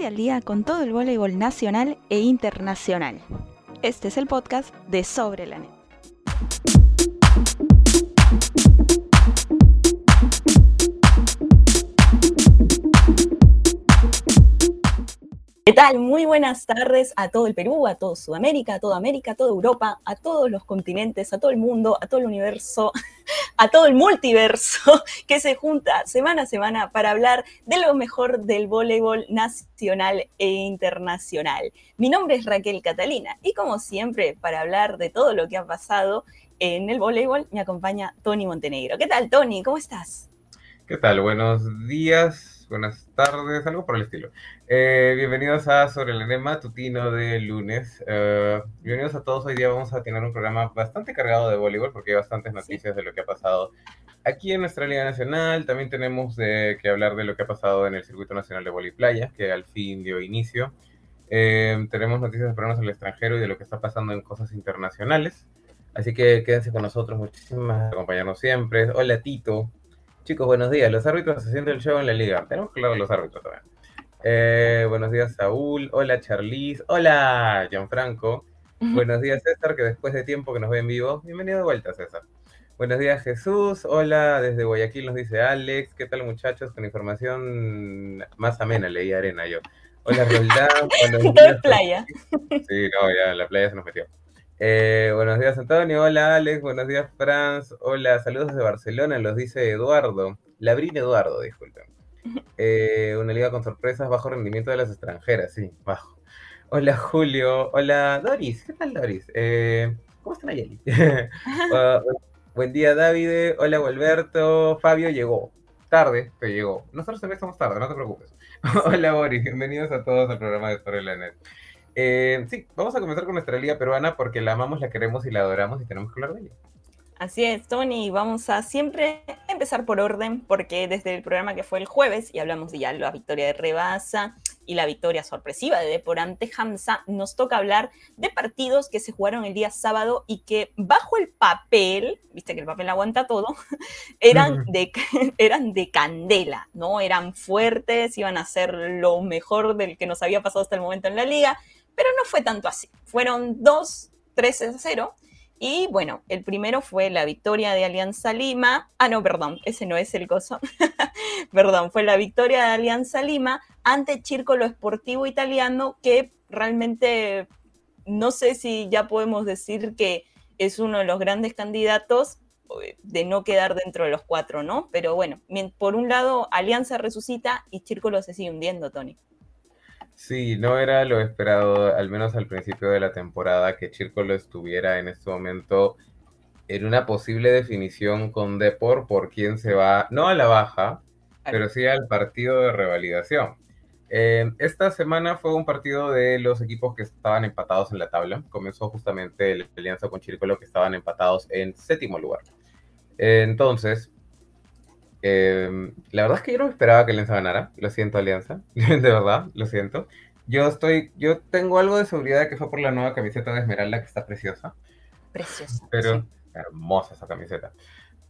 Ponte al día con todo el voleibol nacional e internacional. Este es el podcast de Sobre la Net. ¿Qué tal? Muy buenas tardes a todo el Perú, a todo Sudamérica, a toda América, a toda Europa, a todos los continentes, a todo el mundo, a todo el universo, a todo el multiverso que se junta semana a semana para hablar de lo mejor del voleibol nacional e internacional. Mi nombre es Raquel Catalina y como siempre, para hablar de todo lo que ha pasado en el voleibol, me acompaña Tony Montenegro. ¿Qué tal, Tony? ¿Cómo estás? ¿Qué tal? Buenos días, buenas tardes, algo por el estilo. Eh, bienvenidos a Sobre el Enema Tutino de lunes. Eh, bienvenidos a todos. Hoy día vamos a tener un programa bastante cargado de voleibol porque hay bastantes noticias de lo que ha pasado aquí en nuestra Liga Nacional. También tenemos de, que hablar de lo que ha pasado en el Circuito Nacional de Voleibol Playa, que al fin dio inicio. Eh, tenemos noticias de programas al extranjero y de lo que está pasando en cosas internacionales. Así que quédense con nosotros. Muchísimas por acompañarnos siempre. Hola, Tito. Chicos, buenos días. Los árbitros haciendo el show en la liga. Tenemos que hablar de los árbitros también. Eh, buenos días, Saúl. Hola, Charlize. Hola, Gianfranco. Buenos días, César, que después de tiempo que nos ve en vivo. Bienvenido de vuelta, César. Buenos días, Jesús. Hola, desde Guayaquil nos dice Alex. ¿Qué tal, muchachos? Con información más amena, leí arena yo. Hola, Roldán. Buenos días. playa. Sí, no, ya la playa se nos metió. Eh, buenos días, Antonio. Hola, Alex. Buenos días, Franz. Hola, saludos desde Barcelona, los dice Eduardo. Labrín Eduardo, disculpen. Eh, una liga con sorpresas, bajo rendimiento de las extranjeras, sí, bajo. Hola Julio, hola Doris, ¿qué tal Doris? Eh, ¿Cómo están Ayeli? uh, buen día David, hola Gualberto, Fabio llegó, tarde, pero llegó. Nosotros también estamos tarde, no te preocupes. hola Boris, bienvenidos a todos al programa de Torre la Net. Eh, sí, vamos a comenzar con nuestra liga peruana porque la amamos, la queremos y la adoramos y tenemos que hablar de ella. Así es, Tony, vamos a siempre empezar por orden, porque desde el programa que fue el jueves, y hablamos de ya la victoria de Rebasa y la victoria sorpresiva de Deporante Hamza, nos toca hablar de partidos que se jugaron el día sábado y que bajo el papel, viste que el papel aguanta todo, eran de, eran de candela, ¿no? Eran fuertes, iban a ser lo mejor del que nos había pasado hasta el momento en la liga, pero no fue tanto así. Fueron dos 13 a 0 y bueno, el primero fue la victoria de Alianza Lima. Ah, no, perdón, ese no es el coso. perdón, fue la victoria de Alianza Lima ante Círculo Esportivo Italiano, que realmente no sé si ya podemos decir que es uno de los grandes candidatos eh, de no quedar dentro de los cuatro, ¿no? Pero bueno, por un lado, Alianza resucita y Círculo se sigue hundiendo, Tony. Sí, no era lo esperado, al menos al principio de la temporada, que Chircolo estuviera en este momento en una posible definición con Depor por quién se va, no a la baja, pero sí al partido de revalidación. Eh, esta semana fue un partido de los equipos que estaban empatados en la tabla. Comenzó justamente la alianza con Chircolo, que estaban empatados en séptimo lugar. entonces, Em, la verdad es que yo no esperaba que Alianza ganara. Lo siento, Alianza. de verdad, lo siento. Yo estoy, yo tengo algo de seguridad de que fue por la nueva camiseta de Esmeralda que está preciosa. Preciosa. Pero hermosa esa camiseta.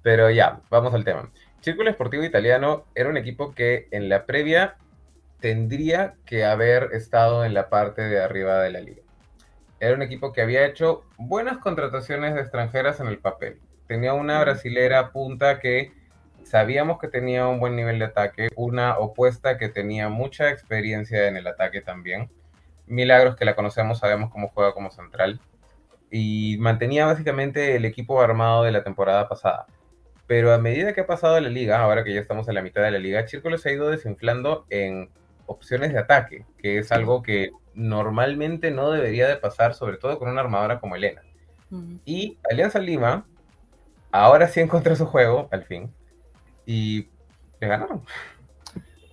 Pero ya, vamos al tema. Círculo Esportivo Italiano era un equipo que en la previa tendría que haber estado en la parte de arriba de la liga. Era un equipo que había hecho buenas contrataciones de extranjeras en el papel. Tenía una brasilera punta que sabíamos que tenía un buen nivel de ataque, una opuesta que tenía mucha experiencia en el ataque también. Milagros que la conocemos, sabemos cómo juega como central. Y mantenía básicamente el equipo armado de la temporada pasada. Pero a medida que ha pasado la liga, ahora que ya estamos en la mitad de la liga, Círculo se ha ido desinflando en opciones de ataque, que es algo que normalmente no debería de pasar, sobre todo con una armadora como Elena. Y Alianza Lima, ahora sí encontró su juego, al fin, y le ganaron.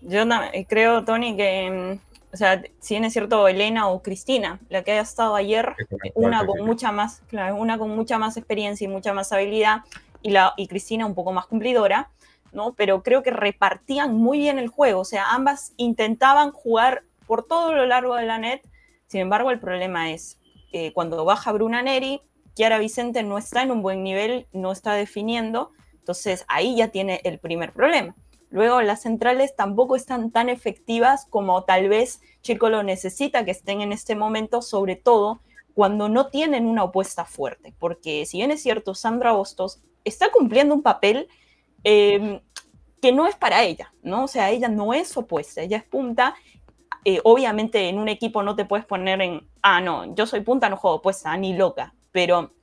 Yo creo, Tony, que, mm, o sea, si es cierto, Elena o Cristina, la que haya estado ayer, una con mucha más, claro, una con mucha más experiencia y mucha más habilidad, y, la, y Cristina un poco más cumplidora, ¿no? Pero creo que repartían muy bien el juego, o sea, ambas intentaban jugar por todo lo largo de la net, sin embargo, el problema es eh, cuando baja Bruna Neri, Chiara Vicente no está en un buen nivel, no está definiendo, entonces ahí ya tiene el primer problema. Luego las centrales tampoco están tan efectivas como tal vez Chircolo necesita que estén en este momento, sobre todo cuando no tienen una opuesta fuerte, porque si bien es cierto, Sandra Hostos está cumpliendo un papel em, que no es para ella, ¿no? O sea, ella no es opuesta, ella es punta. Eh, obviamente en un equipo no te puedes poner en, ah, no, yo soy punta, no juego opuesta, ni loca, pero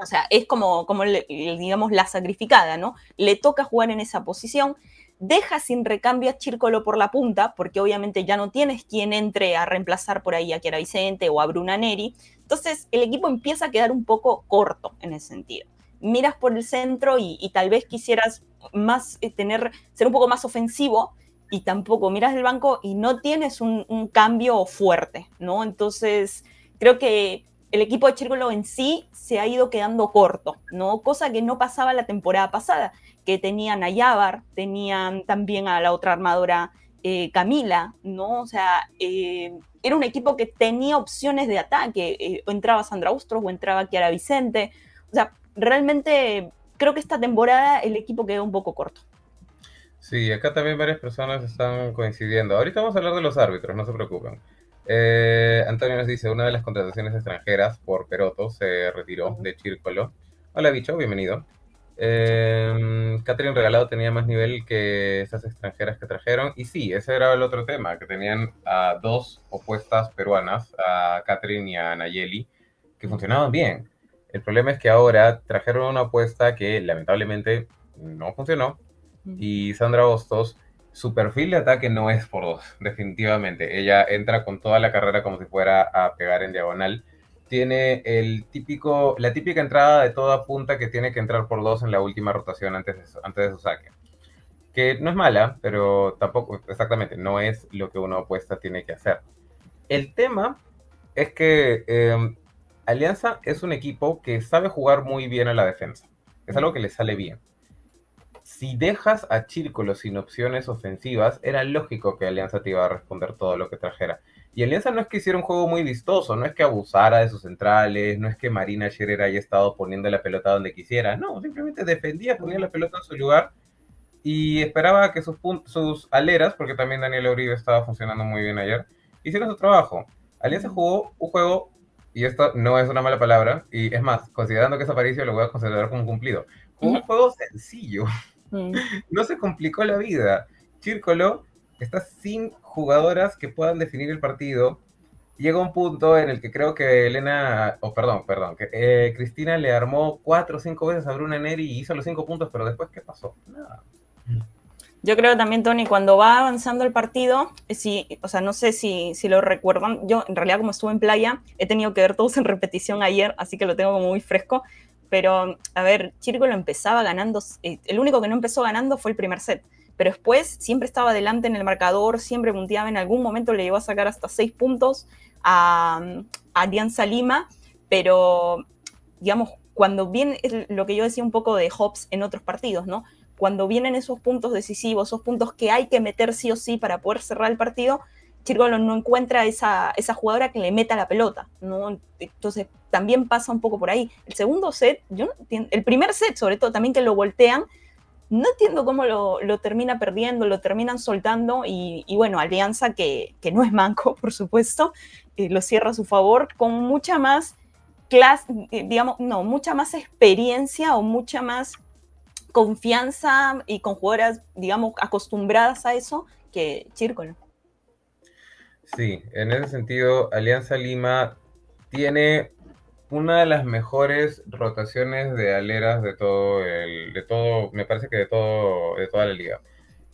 o sea, es como, como digamos, la sacrificada, ¿no? Le toca jugar en esa posición, deja sin recambio a Chírcolo por la punta, porque obviamente ya no tienes quien entre a reemplazar por ahí a Kiara Vicente o a Bruna Neri. Entonces, el equipo empieza a quedar un poco corto en ese sentido. Miras por el centro y, tal vez quisieras más eh, tener, ser un poco más ofensivo, y tampoco miras el banco y no tienes un cambio fuerte, ¿no? Entonces, creo que el equipo de Chírcolo en sí se ha ido quedando corto, ¿no? Cosa que no pasaba la temporada pasada, que tenían a Yavar, tenían también a la otra armadora eh, Camila, ¿no? O sea, eh, era un equipo que tenía opciones de ataque, eh, o entraba Sandra Austros o entraba Kiara Vicente, o sea, realmente creo que esta temporada el equipo quedó un poco corto. Sí, acá también varias personas están coincidiendo. Ahorita vamos a hablar de los árbitros, no se preocupen. Eh, Antonio nos dice, una de las contrataciones extranjeras por Peroto se retiró de Chírcolo. Hola, bicho, bienvenido. Eh, Catherine Regalado tenía más nivel que esas extranjeras que trajeron. Y sí, ese era el otro tema, que tenían a dos opuestas peruanas, a Catherine y a Nayeli, que funcionaban bien. El problema es que ahora trajeron una apuesta que lamentablemente no funcionó. Y Sandra Hostos su perfil de ataque no es por dos, definitivamente. Ella entra con toda la carrera como si fuera a pegar en diagonal. Tiene el típico, la típica entrada de toda punta que tiene que entrar por dos en la última rotación antes de, su saque. Que no es mala, pero tampoco, exactamente, no es lo que una opuesta tiene que hacer. El tema es que em, Alianza es un equipo que sabe jugar muy bien a la defensa. Es algo que le sale bien si dejas a Círculo sin opciones ofensivas, era lógico que Alianza te iba a responder todo lo que trajera. Y Alianza no es que hiciera un juego muy vistoso, no es que abusara de sus centrales, no es que Marina Scherer haya estado poniendo la pelota donde quisiera, no, simplemente defendía, ponía la pelota en su lugar y esperaba que sus, sus aleras, porque también Daniel Uribe estaba funcionando muy bien ayer, hicieran su trabajo. Alianza jugó un juego, y esto no es una mala palabra, y es más, considerando que es Aparicio, lo voy a considerar como cumplido. un juego sencillo. No se complicó la vida. Círculo está sin jugadoras que puedan definir el partido. Llega un punto en el que creo que Elena, o perdón, perdón, que eh, Cristina le armó cuatro o cinco veces a Bruna Neri y hizo los cinco puntos, pero después, ¿qué pasó? Nada. Yo creo también, Tony, cuando va avanzando el partido, si, o sea, no sé si, si lo recuerdan, yo en realidad como estuve en playa, he tenido que ver todos en repetición ayer, así que lo tengo como muy fresco, pero, a ver, Chirco lo empezaba ganando, eh, el único que no empezó ganando fue el primer set, pero después siempre estaba adelante en el marcador, siempre punteaba, en algún momento le llegó a sacar hasta seis puntos a, a Lima, pero, digamos, cuando viene lo que yo decía un poco de Hobbs en otros partidos, ¿no? Cuando vienen esos puntos decisivos, esos puntos que hay que meter sí o sí para poder cerrar el partido, Chirgolo no encuentra esa, esa jugadora que le meta la pelota, ¿no? Entonces también pasa un poco por ahí. El segundo set, yo no entiendo, el primer set sobre todo también que lo voltean, no entiendo cómo lo, lo termina perdiendo, lo terminan soltando y, bueno, Alianza que, que, no es manco, por supuesto, eh, lo cierra a su favor con mucha más clase, eh, digamos, no, mucha más experiencia o mucha más confianza y con jugadoras, digamos, acostumbradas a eso que Chírcolo. Sí, en ese sentido, Alianza Lima tiene una de las mejores rotaciones de aleras de todo el, de todo, me parece que de todo, de toda la liga.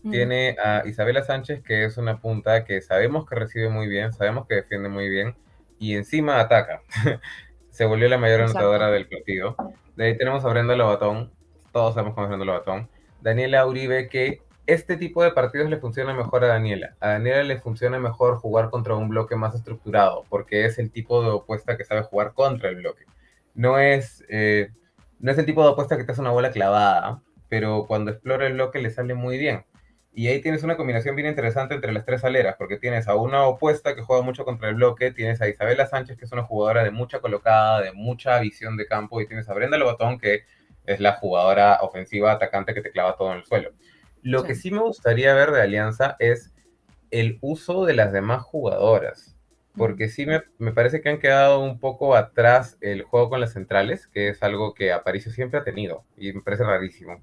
Mm. Tiene a Isabela Sánchez, que es una punta que sabemos que recibe muy bien, sabemos que defiende muy bien, y encima ataca. Se volvió la mayor anotadora del partido. De ahí tenemos a Brenda Lobatón, todos sabemos cómo es Brenda Lobatón. Daniela Uribe, que este tipo de partidos le funciona mejor a Daniela. A Daniela le funciona mejor jugar contra un bloque más estructurado, porque es el tipo de opuesta que sabe jugar contra el bloque. No es, eh, no es el tipo de opuesta que te hace una bola clavada, pero cuando explora el bloque le sale muy bien. Y ahí tienes una combinación bien interesante entre las tres aleras, porque tienes a una opuesta que juega mucho contra el bloque, tienes a Isabela Sánchez, que es una jugadora de mucha colocada, de mucha visión de campo, y tienes a Brenda Lobatón, que es la jugadora ofensiva atacante que te clava todo en el suelo. Lo que sí me gustaría ver de Alianza es el uso de las demás jugadoras. Porque sí me, me, parece que han quedado un poco atrás el juego con las centrales, que es algo que Aparicio siempre ha tenido y me parece rarísimo.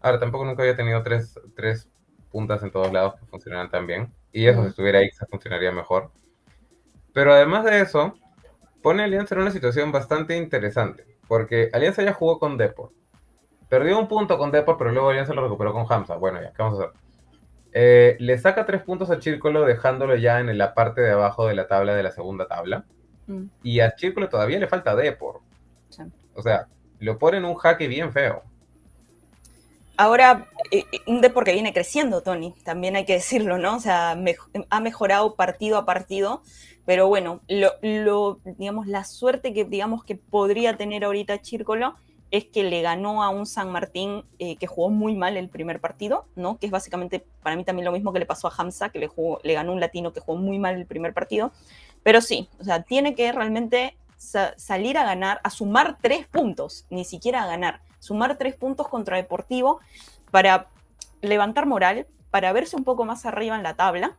Ahora, tampoco nunca había tenido tres, tres puntas en todos lados que funcionaran tan bien. Y eso, si estuviera ahí, funcionaría mejor. Pero además de eso, pone a Alianza en una situación bastante interesante. Porque Alianza ya jugó con Depor. Perdió un punto con Depor, pero luego Alianza lo recuperó con Hamza. Bueno, ya, ¿qué vamos a hacer? Eh, le saca tres puntos a Círculo, dejándolo ya en la parte de abajo de la tabla de la segunda tabla. Mm. Y a Círculo todavía le falta Depor. O sea, lo pone en un jaque bien feo. Ahora, eh, eh, un Depor que viene creciendo, Tony, también hay que decirlo, ¿no? O sea, ha mejorado partido a partido, pero bueno, lo, digamos, la suerte que digamos que podría tener ahorita Círculo es que le ganó a un San Martín eh, que jugó muy mal el primer partido, ¿no? Que es básicamente para mí también lo mismo que le pasó a Hamza, que le, jugó, le ganó un latino que jugó muy mal el primer partido. Pero sí, o sea, tiene que realmente salir a ganar, a sumar tres puntos, ni siquiera a ganar, sumar tres puntos contra Deportivo para levantar moral, para verse un poco más arriba en la tabla,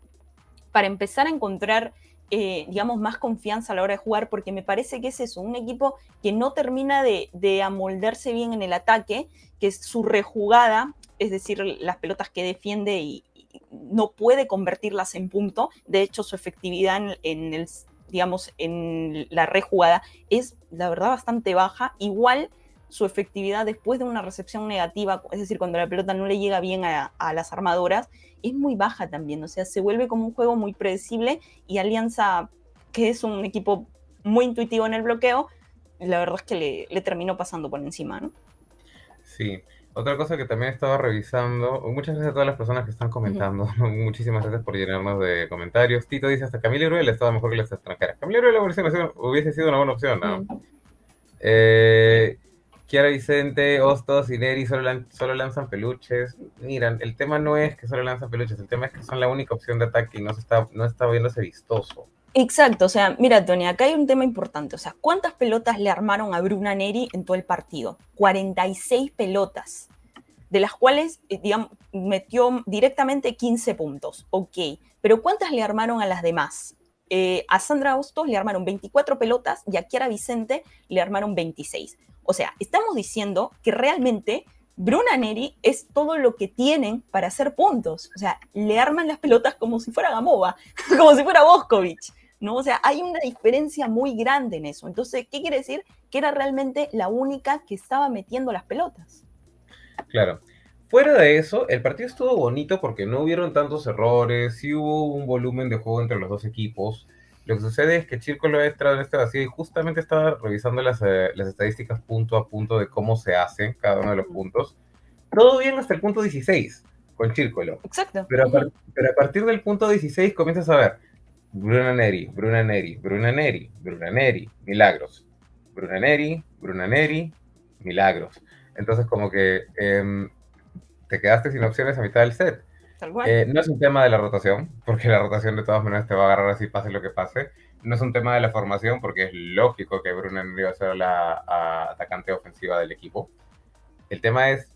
para empezar a encontrar eh, digamos, más confianza a la hora de jugar, porque me parece que es eso, un equipo que no termina de, amoldarse bien en el ataque, que es su rejugada, es decir, las pelotas que defiende y, no puede convertirlas en punto. De hecho, su efectividad en, el, digamos, en la rejugada es, la verdad, bastante baja. Igual su efectividad después de una recepción negativa, es decir, cuando la pelota no le llega bien a, las armadoras, es muy baja también. O sea, se vuelve como un juego muy predecible y Alianza, que es un equipo muy intuitivo en el bloqueo, la verdad es que le, terminó pasando por encima, ¿no? Sí. Otra cosa que también estaba revisando, muchas gracias a todas las personas que están comentando, muchísimas gracias por llenarnos de comentarios. Tito dice, hasta Camila Uriel estaba mejor que las extranjeras. Camila Uriel hubiese sido una buena opción, ¿no? eh, Kiara Vicente, Hostos y Neri solo, solo lanzan peluches. Miran, el tema no es que solo lanzan peluches, el tema es que son la única opción de ataque y no, está, no está viéndose vistoso. Exacto, o sea, mira, Tony, acá hay un tema importante. O sea, ¿cuántas pelotas le armaron a Bruna Neri en todo el partido? 46 pelotas, de las cuales, eh, metió directamente 15 puntos. Ok, pero ¿cuántas le armaron a las demás? Eh, a Sandra Hostos le armaron 24 pelotas y a Kiara Vicente le armaron 26. O sea, estamos diciendo que realmente Bruna Neri es todo lo que tienen para hacer puntos. O sea, le arman las pelotas como si fuera Gamova, como si fuera Boscovich. ¿no? O sea, hay una diferencia muy grande en eso. Entonces, ¿qué quiere decir? Que era realmente la única que estaba metiendo las pelotas. Claro. Fuera de eso, el partido estuvo bonito porque no hubieron tantos errores, sí hubo un volumen de juego entre los dos equipos. Lo que sucede es que Círculo ha entrado en este vacío y justamente estaba revisando las, eh, las, estadísticas punto a punto de cómo se hacen cada uno de los puntos. Todo bien hasta el punto 16 con Círculo. Exacto. Pero a, pero a partir del punto 16 comienzas a ver Bruna Neri, Bruna Neri, Bruna Neri, Bruna Neri, Milagros. Bruna Neri, Bruna Neri, Milagros. Entonces como que em, te quedaste sin opciones a mitad del set. Eh, no es un tema de la rotación, porque la rotación de todas maneras te va a agarrar así pase lo que pase. No es un tema de la formación, porque es lógico que Bruno iba a ser la atacante ofensiva del equipo. El tema es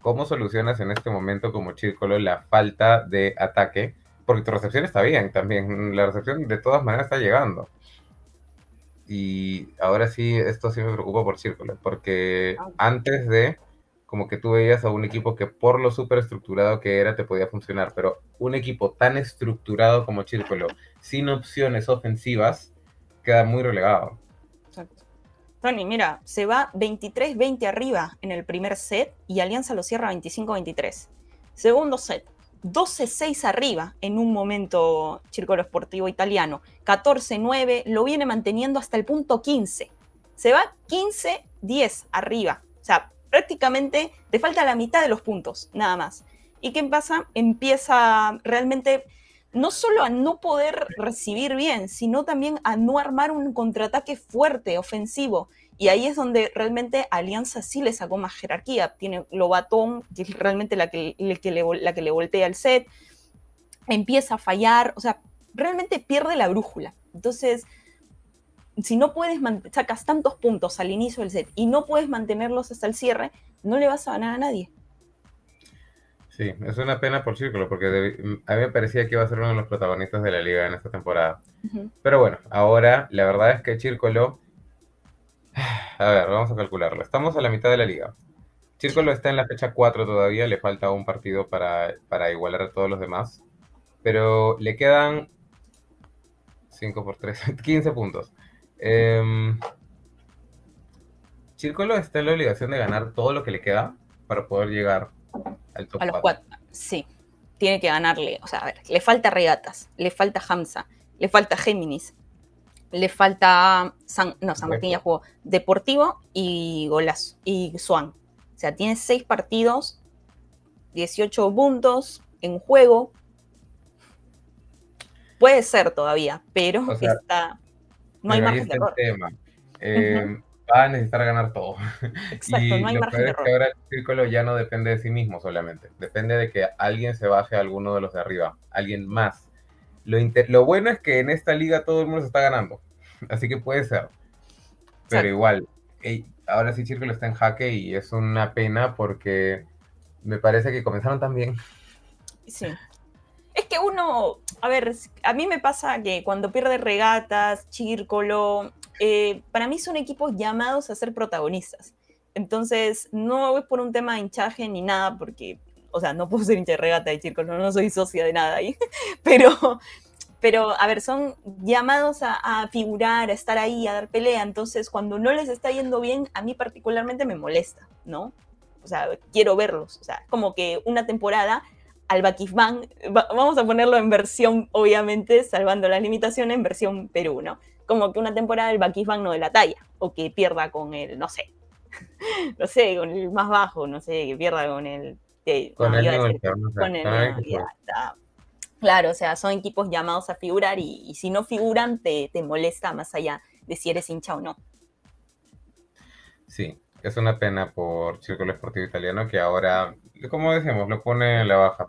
cómo solucionas en este momento como Chírcolo la falta de ataque, porque tu recepción está bien también. La recepción de todas maneras está llegando. Y ahora sí, esto sí me preocupa por Círculo, porque ah. antes de como que tú veías a un equipo que por lo súper estructurado que era te podía funcionar, pero un equipo tan estructurado como Círculo, sin opciones ofensivas, queda muy relegado. Exacto. Tony, mira, se va 23-20 arriba en el primer set y Alianza lo cierra 25-23. Segundo set, 12-6 arriba en un momento Círculo Esportivo Italiano. 14-9, lo viene manteniendo hasta el punto 15. Se va 15-10 arriba. O sea, prácticamente te falta la mitad de los puntos, nada más. ¿Y qué pasa? Empieza realmente no solo a no poder recibir bien, sino también a no armar un contraataque fuerte, ofensivo. Y ahí es donde realmente Alianza sí le sacó más jerarquía. Tiene Lobatón, que es realmente la que, la que le voltea el set. Empieza a fallar, o sea, realmente pierde la brújula. Entonces, si no puedes, sacas tantos puntos al inicio del set y no puedes mantenerlos hasta el cierre, no le vas a ganar a nadie. Sí, es una pena por Círculo, porque a mí me parecía que iba a ser uno de los protagonistas de la liga en esta temporada. Pero bueno, ahora la verdad es que Círculo... A ver, vamos a calcularlo. Estamos a la mitad de la liga. Círculo está en la fecha 4 todavía, le falta un partido para, para igualar a todos los demás. Pero le quedan 5 por 3, 15 puntos. Eh, Círculo está en la obligación de ganar todo lo que le queda para poder llegar al top a los 4. Sí, tiene que ganarle. O sea, a ver, le falta Regatas, le falta Hamza, le falta Géminis, le falta. San, no, San Martín ya jugó Deportivo y Golazo y Swan. O sea, tiene 6 partidos, 18 puntos en juego. Puede ser todavía, pero está. No hay margen de error. Eh, va a necesitar ganar todo. Exacto, no hay margen de error. ahora el círculo ya no depende de sí mismo solamente, depende de que alguien se baje a alguno de los de arriba, alguien más. Lo, lo bueno es que en esta liga todo el mundo se está ganando, así que puede ser. Pero igual, ahora sí Círculo está en jaque y es una pena porque me parece que comenzaron tan bien. Sí. Es que uno, a ver, a mí me pasa que cuando pierde regatas, Círculo, eh, para mí son equipos llamados a ser protagonistas. Entonces, no es por un tema de hinchaje ni nada, porque, o sea, no puedo ser hincha de regata de círculo, no soy socia de nada ahí, pero, pero, a ver, son llamados a, figurar, a estar ahí, a dar pelea. Entonces, cuando no les está yendo bien, a mí particularmente me molesta, ¿no? O sea, quiero verlos. O sea, como que una temporada al Bakifban, vamos a ponerlo en versión, obviamente, salvando las limitaciones, en versión Perú, ¿no? como que una temporada el Bakisban no de la talla, o que pierda con el, no sé, no sé, con el más bajo, no sé, que pierda con el... con, el, con el, Claro, o sea, son equipos llamados a figurar y, si no figuran te, te, molesta más allá de si eres hincha o no. Sí, es una pena por Círculo Esportivo Italiano que ahora, como decíamos, lo pone en la baja.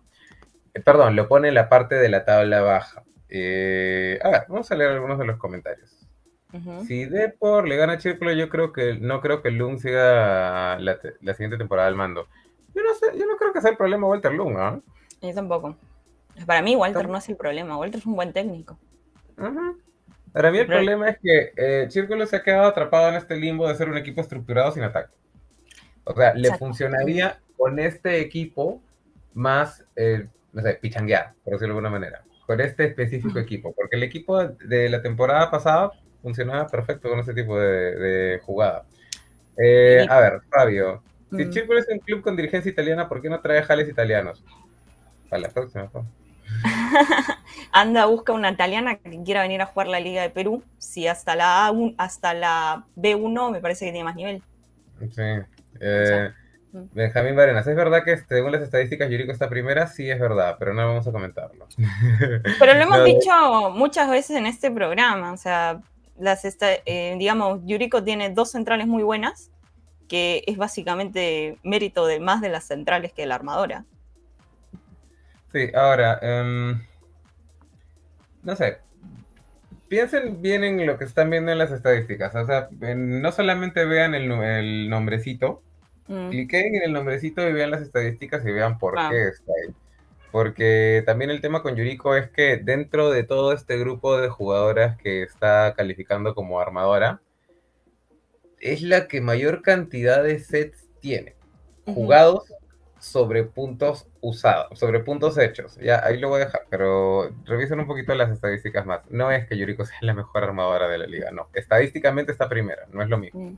Eh, perdón, lo pone en la parte de la tabla baja. Eh, a ver, vamos a leer algunos de los comentarios. Si Depor le gana a Círculo, yo creo que no creo que Lung siga la, siguiente temporada al mando. Yo no sé, yo no creo que sea el problema Walter Lung, ¿ah? Yo tampoco. Para mí Walter no es el problema, Walter es un buen técnico. Para mí el problema es que eh, Círculo se ha quedado atrapado en este limbo de ser un equipo estructurado sin ataque. O sea, le funcionaría con este equipo más, eh, no sé, pichanguear, por decirlo de alguna manera con este específico equipo, porque el equipo de la temporada pasada funcionaba perfecto con ese tipo de, jugada. Eh, a ver, Fabio, si mm. Círculo es un club con dirigencia italiana, ¿por qué no trae jales italianos? Para la próxima. Anda, busca una italiana que quiera venir a jugar la Liga de Perú. Si hasta la A1, hasta la B1 me parece que tiene más nivel. Sí. Eh, Benjamín Barenas, ¿es verdad que según las estadísticas Yuriko está primera? Sí, es verdad, pero no vamos a comentarlo. Pero lo hemos dicho muchas veces en este programa, o sea, las eh, digamos, Yuriko tiene dos centrales muy buenas, que es básicamente mérito de más de las centrales que de la armadora. Sí, ahora, em, no sé, piensen bien en lo que están viendo en las estadísticas, o sea, no solamente vean el nombrecito, Mm. Cliquen en el nombrecito y vean las estadísticas y vean por ah. qué está ahí. Porque también el tema con Yuriko es que dentro de todo este grupo de jugadoras que está calificando como armadora, es la que mayor cantidad de sets tiene. Jugados sobre puntos usados, sobre puntos hechos. Ya, ahí lo voy a dejar, pero revisen un poquito las estadísticas más. No es que Yuriko sea la mejor armadora de la liga, no. Estadísticamente está primera, no es lo mismo.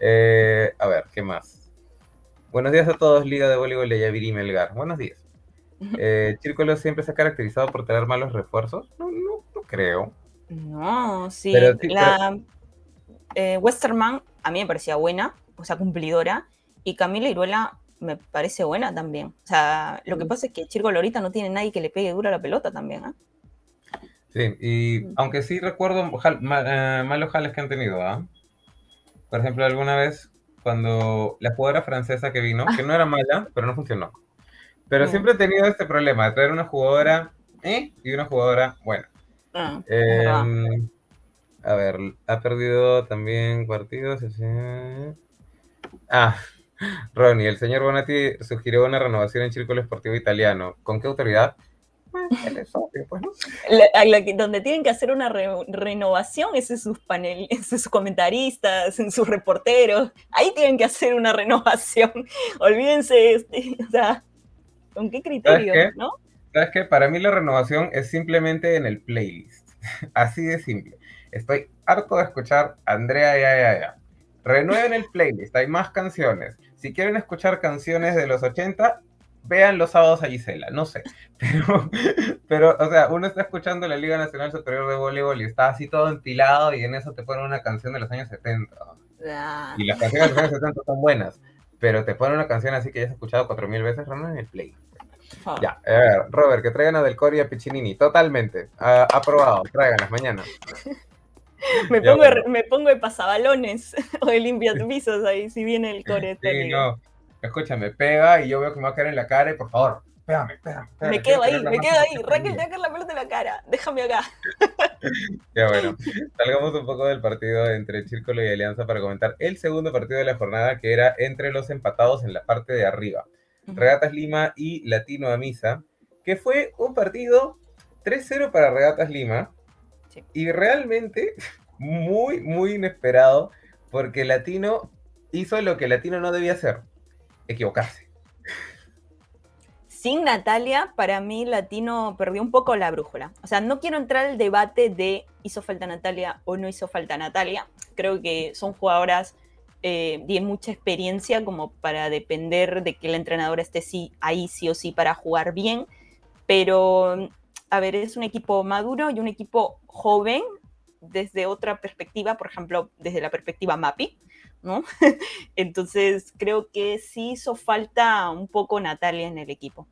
Eh, a ver, ¿qué más? Buenos días a todos, Liga de Voleibol de Yaviri Melgar. Buenos días. Eh, siempre se ha caracterizado por tener malos refuerzos. No, no, no creo. No, sí. la eh, Westerman a mí me parecía buena, o sea, cumplidora. Y Camila Iruela me parece buena también. O sea, lo que mm. pasa es que Círculo ahorita no tiene nadie que le pegue duro a la pelota también. ¿eh? Sí, y mm. aunque sí recuerdo eh, malos jales que han tenido. ¿ah? Por ejemplo, alguna vez cuando la jugadora francesa que vino, que no era mala, pero no funcionó. Pero siempre he tenido este problema de traer una jugadora ¿eh? y una jugadora buena. Ah, em, a ver, ha perdido también partidos. Ah, Ronnie, el señor Bonatti sugirió una renovación en Círculo Esportivo Italiano. ¿Con qué autoridad? Pues, donde tienen que hacer una renovación es en sus paneles, en sus comentaristas, en sus reporteros. Ahí tienen que hacer una renovación. Olvídense, este, o sea, ¿con qué criterio? ¿Sabes qué? ¿no? ¿Sabes qué? Para mí la renovación es simplemente en el playlist. Así de simple. Estoy harto de escuchar Andrea ya ya ya. Renueven el playlist, hay más canciones. Si quieren escuchar canciones de los 80, vean los sábados a Gisela, no sé. Pero, pero, o sea, uno está escuchando la Liga Nacional Superior de Voleibol y está así todo empilado y en eso te ponen una canción de los años 70. Ah. Y las canciones de los años 70 son buenas, pero te ponen una canción así que ya has escuchado cuatro mil veces, no en el play. Ah. Ya, Robert, que traigan a Del Cori y a Piccinini, totalmente. aprobado, tráiganlas mañana. me, pongo, me pongo de pasabalones o de limpias pisos ahí, si viene el core. Sí, no, escúchame, pega y yo veo que me va a caer en la cara y por favor, pégame, pégame. me quedo ahí, me quedo ahí. Raquel, te va a caer la pelota en la cara. Déjame acá. ya bueno, salgamos un poco del partido entre Círculo y Alianza para comentar el segundo partido de la jornada que era entre los empatados en la parte de arriba. Regatas Lima y Latino Amisa, que fue un partido 3-0 para Regatas Lima. Y realmente muy, muy inesperado, porque Latino hizo lo que Latino no debía hacer equivocarse. Sin Natalia, para mí Latino perdió un poco la brújula. O sea, no quiero entrar al debate de hizo falta Natalia o no hizo falta Natalia. Creo que son jugadoras eh, mucha experiencia como para depender de que la entrenadora esté sí, ahí sí o sí para jugar bien. Pero, a ver, es un equipo maduro y un equipo joven desde otra perspectiva, por ejemplo, desde la perspectiva MAPI. ¿no? Entonces creo que sí hizo falta un poco Natalia en el equipo.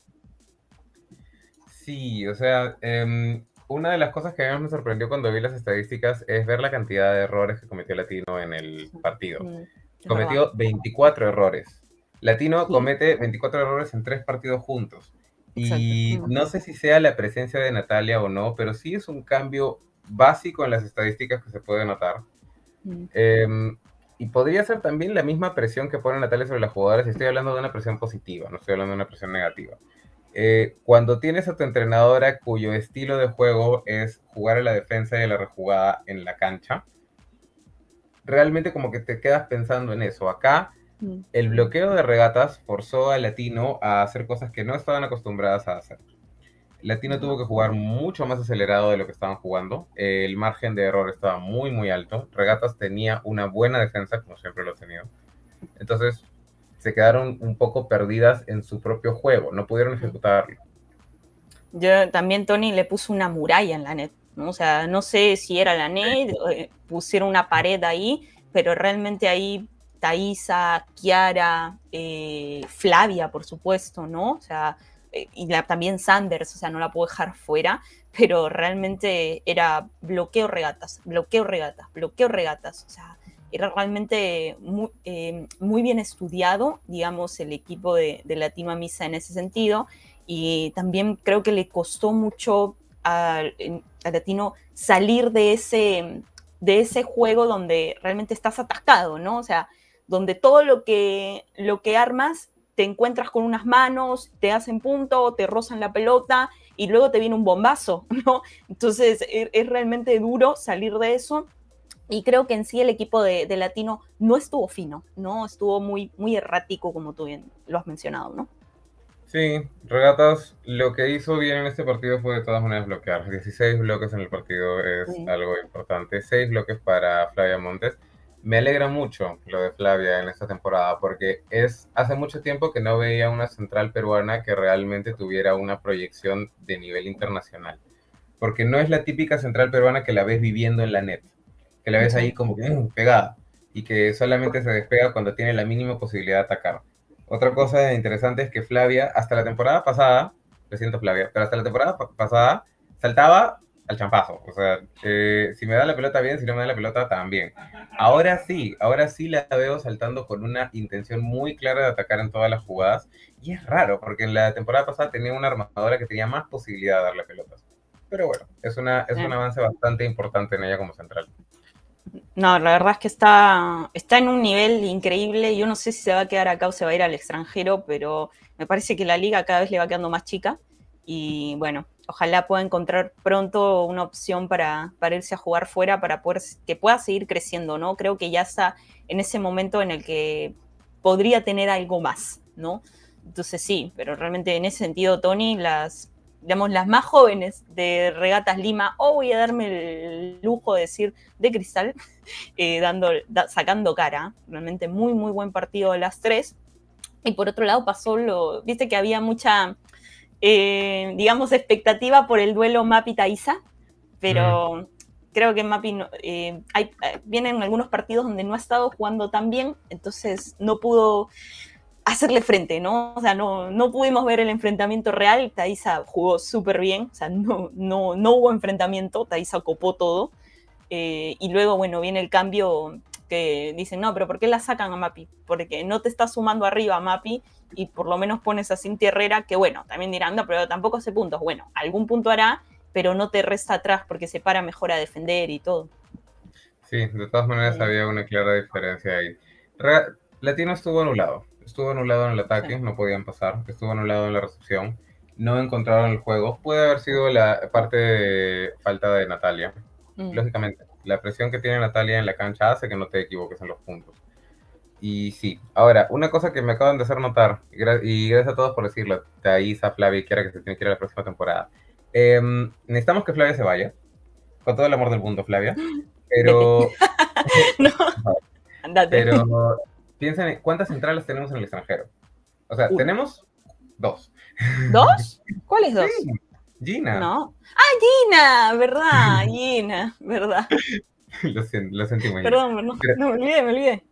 Sí, o sea, em, una de las cosas que a mí me sorprendió cuando vi las estadísticas es ver la cantidad de errores que cometió Latino en el partido. cometió 24 errores. Latino comete 24 errores en tres partidos juntos. Y no sé si sea la presencia de Natalia o no, pero sí es un cambio básico en las estadísticas que se puede notar. Y podría ser también la misma presión que pone Natalia sobre las jugadoras. Estoy hablando de una presión positiva, no estoy hablando de una presión negativa. Eh, cuando tienes a tu entrenadora cuyo estilo de juego es jugar a la defensa y a la rejugada en la cancha, realmente como que te quedas pensando en eso. Acá, mm. el bloqueo de regatas forzó a Latino a hacer cosas que no estaban acostumbradas a hacer. Latino tuvo que jugar mucho más acelerado de lo que estaban jugando. el margen de error estaba muy, muy alto. Regatas tenía una buena defensa, como siempre lo ha tenido. Entonces, se quedaron un poco perdidas en su propio juego. No pudieron ejecutarlo. Yo también, Tony, le puso una muralla en la net. ¿no? O sea, no sé si era la net, eh, pusieron una pared ahí, pero realmente ahí Thaisa, Kiara, eh, Flavia, por supuesto, ¿no? O sea, eh, y también Sanders, o sea, no la puedo dejar fuera, pero realmente era bloqueo regatas, bloqueo regatas, bloqueo regatas, o sea, era realmente muy, eh, muy bien estudiado, digamos, el equipo de, de Misa en ese sentido, y también creo que le costó mucho a, a Latino salir de ese, de ese juego donde realmente estás atascado, ¿no? O sea, donde todo lo que, lo que armas te encuentras con unas manos, te hacen punto, te rozan la pelota y luego te viene un bombazo, ¿no? Entonces e, es, realmente duro salir de eso. Y creo que en sí el equipo de, Latino no estuvo fino, ¿no? Estuvo muy, muy errático, como tú bien lo has mencionado, ¿no? Sí, Regatas lo que hizo bien en este partido fue de todas maneras bloquear. 16 bloques en el partido es algo importante. 6 bloques para Flavia Montes me alegra mucho lo de Flavia en esta temporada porque es hace mucho tiempo que no veía una central peruana que realmente tuviera una proyección de nivel internacional. Porque no es la típica central peruana que la ves viviendo en la net, que la ves ahí como que mm, pegada y que solamente se despega cuando tiene la mínima posibilidad de atacar. Otra cosa interesante es que Flavia, hasta la temporada pasada, lo siento Flavia, pero hasta la temporada pasada saltaba al champazo. O sea, eh, si me da la pelota bien, si no me da la pelota también. Ahora sí, ahora sí la veo saltando con una intención muy clara de atacar en todas las jugadas. Y es raro, porque en la temporada pasada tenía una armadora que tenía más posibilidad de darle pelotas. Pero bueno, es, una, es un avance bastante importante en ella como central. No, la verdad es que está, está en un nivel increíble. Yo no sé si se va a quedar acá o se va a ir al extranjero, pero me parece que la liga cada vez le va quedando más chica. Y bueno, ojalá pueda encontrar pronto una opción para, para irse a jugar fuera, para poder, que pueda seguir creciendo, ¿no? Creo que ya está en ese momento en el que podría tener algo más, ¿no? Entonces sí, pero realmente en ese sentido, Tony, las, digamos, las más jóvenes de Regatas Lima, o voy a darme el lujo de decir de cristal, eh, dando, sacando cara, realmente muy, muy buen partido de las tres. Y por otro lado pasó lo, viste que había mucha, eh, digamos, expectativa por el duelo Mapi-Taiza, pero creo que Mapi eh, hay, vienen algunos partidos donde no ha estado jugando tan bien, entonces no pudo hacerle frente, ¿no? O sea, no, no pudimos ver el enfrentamiento real. Taiza jugó súper bien, o sea, no, no, no hubo enfrentamiento, Taiza copó todo. Eh, y luego, bueno, viene el cambio que dicen, no, pero ¿por qué la sacan a Mapi? Porque no te está sumando arriba a Mapi y por lo menos pones a Cintia Herrera, que bueno, también dirán, no, pero tampoco hace puntos. Bueno, algún punto hará, pero no te resta atrás porque se para mejor a defender y todo. Sí, de todas maneras había una clara diferencia ahí. Latino estuvo anulado estuvo anulado en el ataque, no podían pasar, estuvo anulado en la recepción, no encontraron el juego. Puede haber sido la parte de falta de Natalia. Mm. Lógicamente, la presión que tiene Natalia en la cancha hace que no te equivoques en los puntos. Y sí, ahora, una cosa que me acaban de hacer notar, y, gracias a todos por decirlo, Thais, a Flavia, quiera que se tiene que ir a la próxima temporada. Em, necesitamos que Flavia se vaya, con todo el amor del mundo, Flavia, pero... no, andate. Pero piensen en cuántas centrales tenemos en el extranjero. O sea, tenemos dos. ¿Dos? ¿Cuáles dos? Gina. No. Ah, Gina, verdad, Gina, verdad. lo, lo sentimos. Perdón, no, no, me olvidé, me olvidé.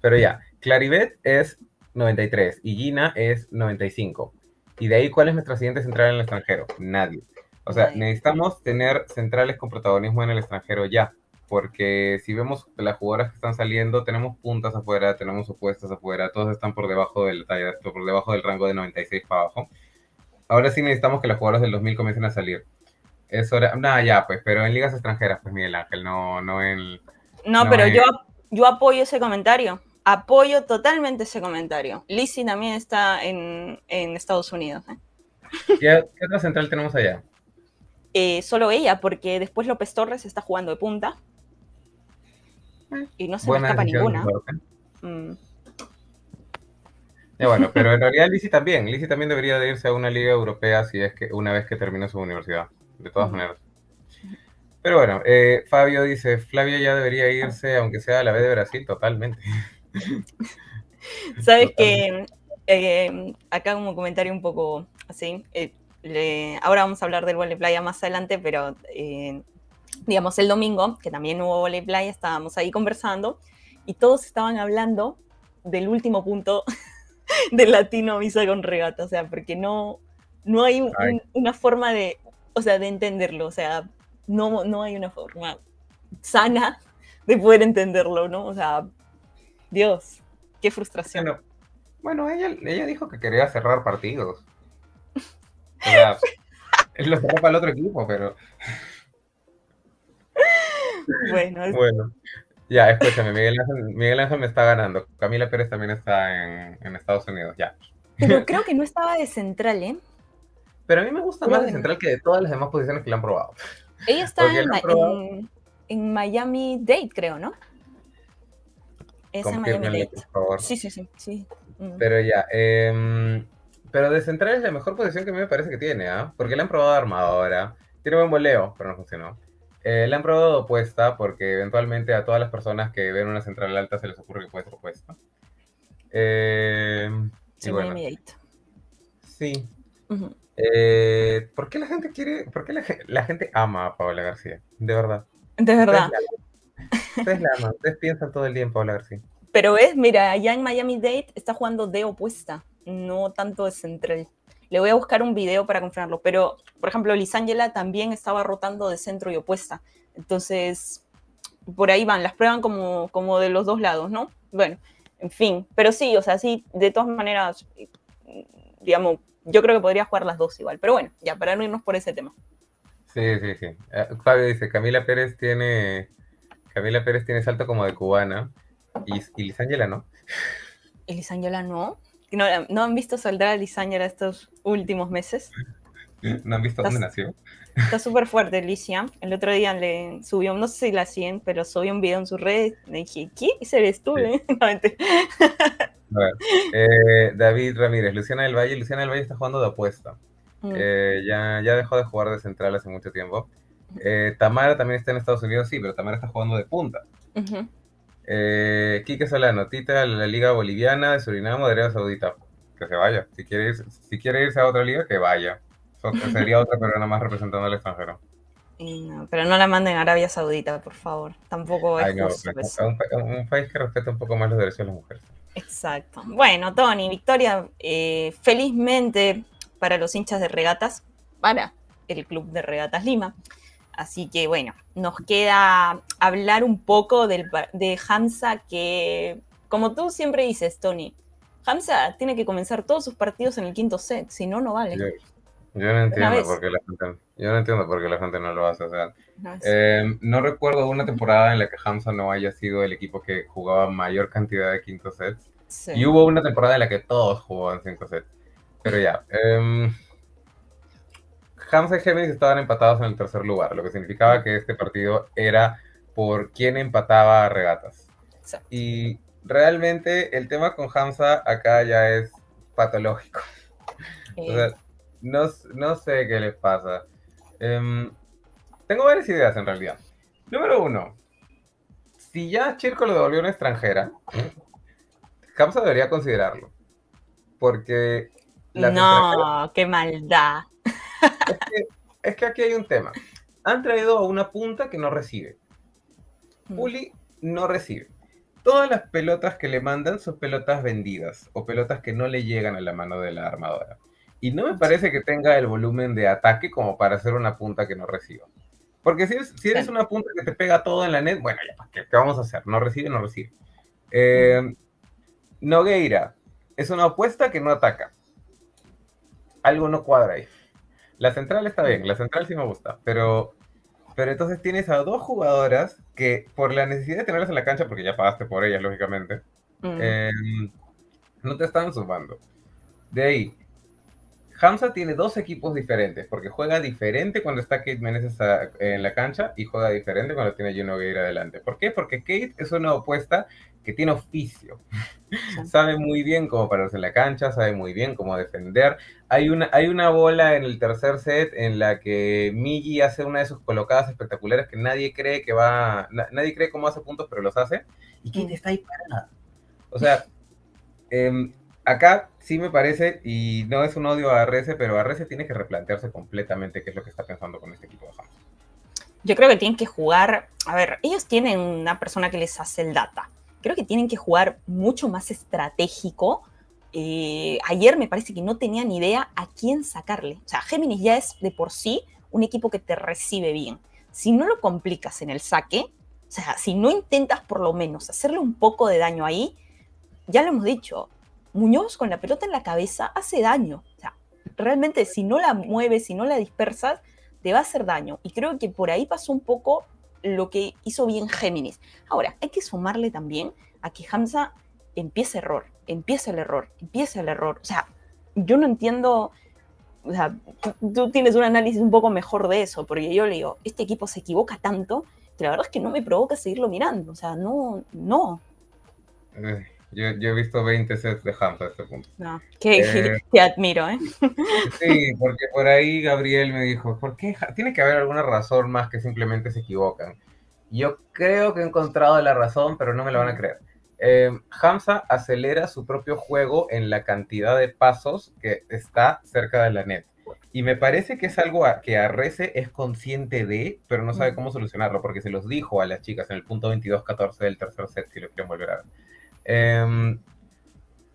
Pero ya, Claribet es 93 y Gina es 95. Y de ahí, ¿cuál es nuestra siguiente central en el extranjero? Nadie. O sea, necesitamos tener centrales con protagonismo en el extranjero ya porque si vemos las jugadoras que están saliendo, tenemos puntas afuera, tenemos opuestas afuera, todos están por debajo del por debajo del rango de 96 para abajo. Ahora sí necesitamos que las jugadoras del 2000 comiencen a salir. Es hora, nada, ya, pues, pero en ligas extranjeras, pues Miguel Ángel, no, no en... No, pero yo, yo apoyo ese comentario, apoyo totalmente ese comentario. Lizzie también está en, en Estados Unidos. ¿eh? ¿Qué, otra central tenemos allá? Eh, solo ella, porque después López Torres está jugando de punta. Y no se me escapa ninguna. Mm. Bueno, pero en realidad Lizzie también. Lizzie también debería de irse a una liga europea si es que una vez que termine su universidad. De todas maneras. Pero bueno, eh, Fabio dice, Flavia ya debería irse, aunque sea a la vez de Brasil, totalmente. Sabes que eh, acá como comentario un poco así, eh, ahora vamos a hablar del de playa más adelante, pero digamos, el domingo, que también hubo volei playa, estábamos ahí conversando y todos estaban hablando del último punto del latino visa con regata, o sea, porque no, no hay una forma de, o sea, de entenderlo, o sea, no, no hay una forma sana de poder entenderlo, ¿no? O sea, Dios, qué frustración. Bueno, ella, ella dijo que quería cerrar partidos. O sea, él lo cerró para el otro equipo, pero... Bueno, bueno. Ya, escúchame, Miguel Ángel, Miguel Ángel me está ganando. Camila Pérez también está en, Estados Unidos, ya. Pero creo que no estaba de central, ¿eh? Pero a mí me gusta más de central que de todas las demás posiciones que le han probado. Ella está en, Miami Date, creo, ¿no? Es en Miami Date. Por favor. Sí, sí, sí. sí. Mm. Pero ya, em, pero de central es la mejor posición que a mí me parece que tiene, ¿ah? Porque le han probado armadora. Tiene buen voleo, pero no funcionó. Eh, le han probado opuesta porque eventualmente a todas las personas que ven una central alta se les ocurre que puede ser opuesta. Eh, sí, bueno, sí. Eh, ¿Por qué la gente quiere, por qué la, gente ama a Paola García? De verdad. De verdad. Ustedes la, aman, ustedes piensan todo el día en Paola García. Pero es, mira, allá en Miami Date está jugando de opuesta, no tanto de central. Le voy a buscar un video para confirmarlo, pero por ejemplo, Lisangela también estaba rotando de centro y opuesta. Entonces, por ahí van, las prueban como, como de los dos lados, ¿no? Bueno, en fin, pero sí, o sea, sí, de todas maneras, digamos, yo creo que podría jugar las dos igual, pero bueno, ya para no irnos por ese tema. Sí, sí, sí. Eh, Fabio dice, Camila Pérez tiene Camila Pérez tiene salto como de cubana y, y Lisángela no. ¿Y Lisángela no? No? ¿No han visto saldar a Lisángela estos últimos meses? ¿No han visto dónde nació? Está súper fuerte, Alicia. El otro día le subió, no sé si la siguen, pero subió un video en su red. Le dije, ¿qué? Ese eres tú, ¿eh? eh, David Ramírez, Luciana del Valle. Luciana del Valle está jugando de apuesta. Mm. Eh, ya, ya dejó de jugar de central hace mucho tiempo. Eh, Tamara también está en Estados Unidos, sí, pero Tamara está jugando de punta. Quique Solano, Tita, la Liga Boliviana de Surinam o de Arabia Saudita. Que se vaya. Si quiere, si quiere irse a otra liga, que vaya. Sería otra, pero nada más representando al extranjero. pero no la manden a Arabia Saudita, por favor. Tampoco es un, país que respeta un poco más los derechos de las mujeres. Exacto. Bueno, Tony, victoria eh, felizmente para los hinchas de regatas, para el Club de Regatas Lima. Así que bueno, nos queda hablar un poco del, de Hamza que, como tú siempre dices, Tony, Hamza tiene que comenzar todos sus partidos en el quinto set, si no, no vale. Yo no entiendo por qué la gente, yo no entiendo por qué la gente no lo hace. O sea, eh, no recuerdo una temporada en la que Hamza no haya sido el equipo que jugaba mayor cantidad de quinto sets. Y hubo una temporada en la que todos jugaban cinco sets. Pero ya. Eh, Hamza y Géminis estaban empatados en el tercer lugar, lo que significaba que este partido era por quién empataba a regatas. Y realmente el tema con Hamza acá ya es patológico. O sea, no, sé qué les pasa. Em, tengo varias ideas en realidad. Número uno, si ya Chirco lo devolvió a una extranjera, Kamsa debería considerarlo. Porque... no, qué maldad. Es que, aquí hay un tema. Han traído a una punta que no recibe. Mm. Uli no recibe. Todas las pelotas que le mandan son pelotas vendidas o pelotas que no le llegan a la mano de la armadora. Y no me parece que tenga el volumen de ataque como para hacer una punta que no reciba. Porque si, si eres una punta que te pega todo en la net, bueno, ya, ¿qué, qué vamos a hacer? No recibe, no recibe. Eh, Nogueira es una apuesta que no ataca. Algo no cuadra ahí. La central está bien, la central sí me gusta, pero, pero entonces tienes a dos jugadoras que por la necesidad de tenerlas en la cancha, porque ya pagaste por ellas, lógicamente, mm. eh, no te están sumando. De ahí, Hamza tiene dos equipos diferentes, porque juega diferente cuando está Kate Meneses en la cancha y juega diferente cuando tiene Juno Guerra adelante. ¿Por qué? Porque Kate es una opuesta que tiene oficio. Sabe muy bien cómo pararse en la cancha, sabe muy bien cómo defender. Hay una, hay una bola en el tercer set en la que Migi hace una de sus colocadas espectaculares que nadie cree que va, nadie cree cómo hace puntos, pero los hace. Y Kate está ahí parada. O sea, eh, acá sí me parece, y no es un odio a Arrece, pero Arrece tiene que replantearse completamente qué es lo que está pensando con este equipo de Hamas. Yo creo que tienen que jugar, a ver, ellos tienen una persona que les hace el data. Creo que tienen que jugar mucho más estratégico. Eh, ayer me parece que no tenían idea a quién sacarle. O sea, Géminis ya es de por sí un equipo que te recibe bien. Si no lo complicas en el saque, o sea, si no intentas por lo menos hacerle un poco de daño ahí, ya lo hemos dicho, Muñoz con la pelota en la cabeza hace daño. O sea, realmente si no la mueves, si no la dispersas, te va a hacer daño. Y creo que por ahí pasó un poco lo que hizo bien Géminis. Ahora, hay que sumarle también a que Hamza empieza error, empieza el error, empieza el error. O sea, yo no entiendo, o sea, tú tienes un análisis un poco mejor de eso, porque yo le digo, este equipo se equivoca tanto que la verdad es que no me provoca seguirlo mirando. O sea, no, no. Yo, he visto 20 sets de Hamza a este punto. No, que, eh, te admiro, ¿eh? Sí, porque por ahí Gabriel me dijo, ¿por qué? Tiene que haber alguna razón más que simplemente se equivocan. Yo creo que he encontrado la razón, pero no me la van a creer. Eh, Hamza acelera su propio juego en la cantidad de pasos que está cerca de la net. Y me parece que es algo que Arrece es consciente de, pero no sabe cómo solucionarlo, porque se los dijo a las chicas en el punto 22-14 del tercer set, si lo quieren volver a ver. Em,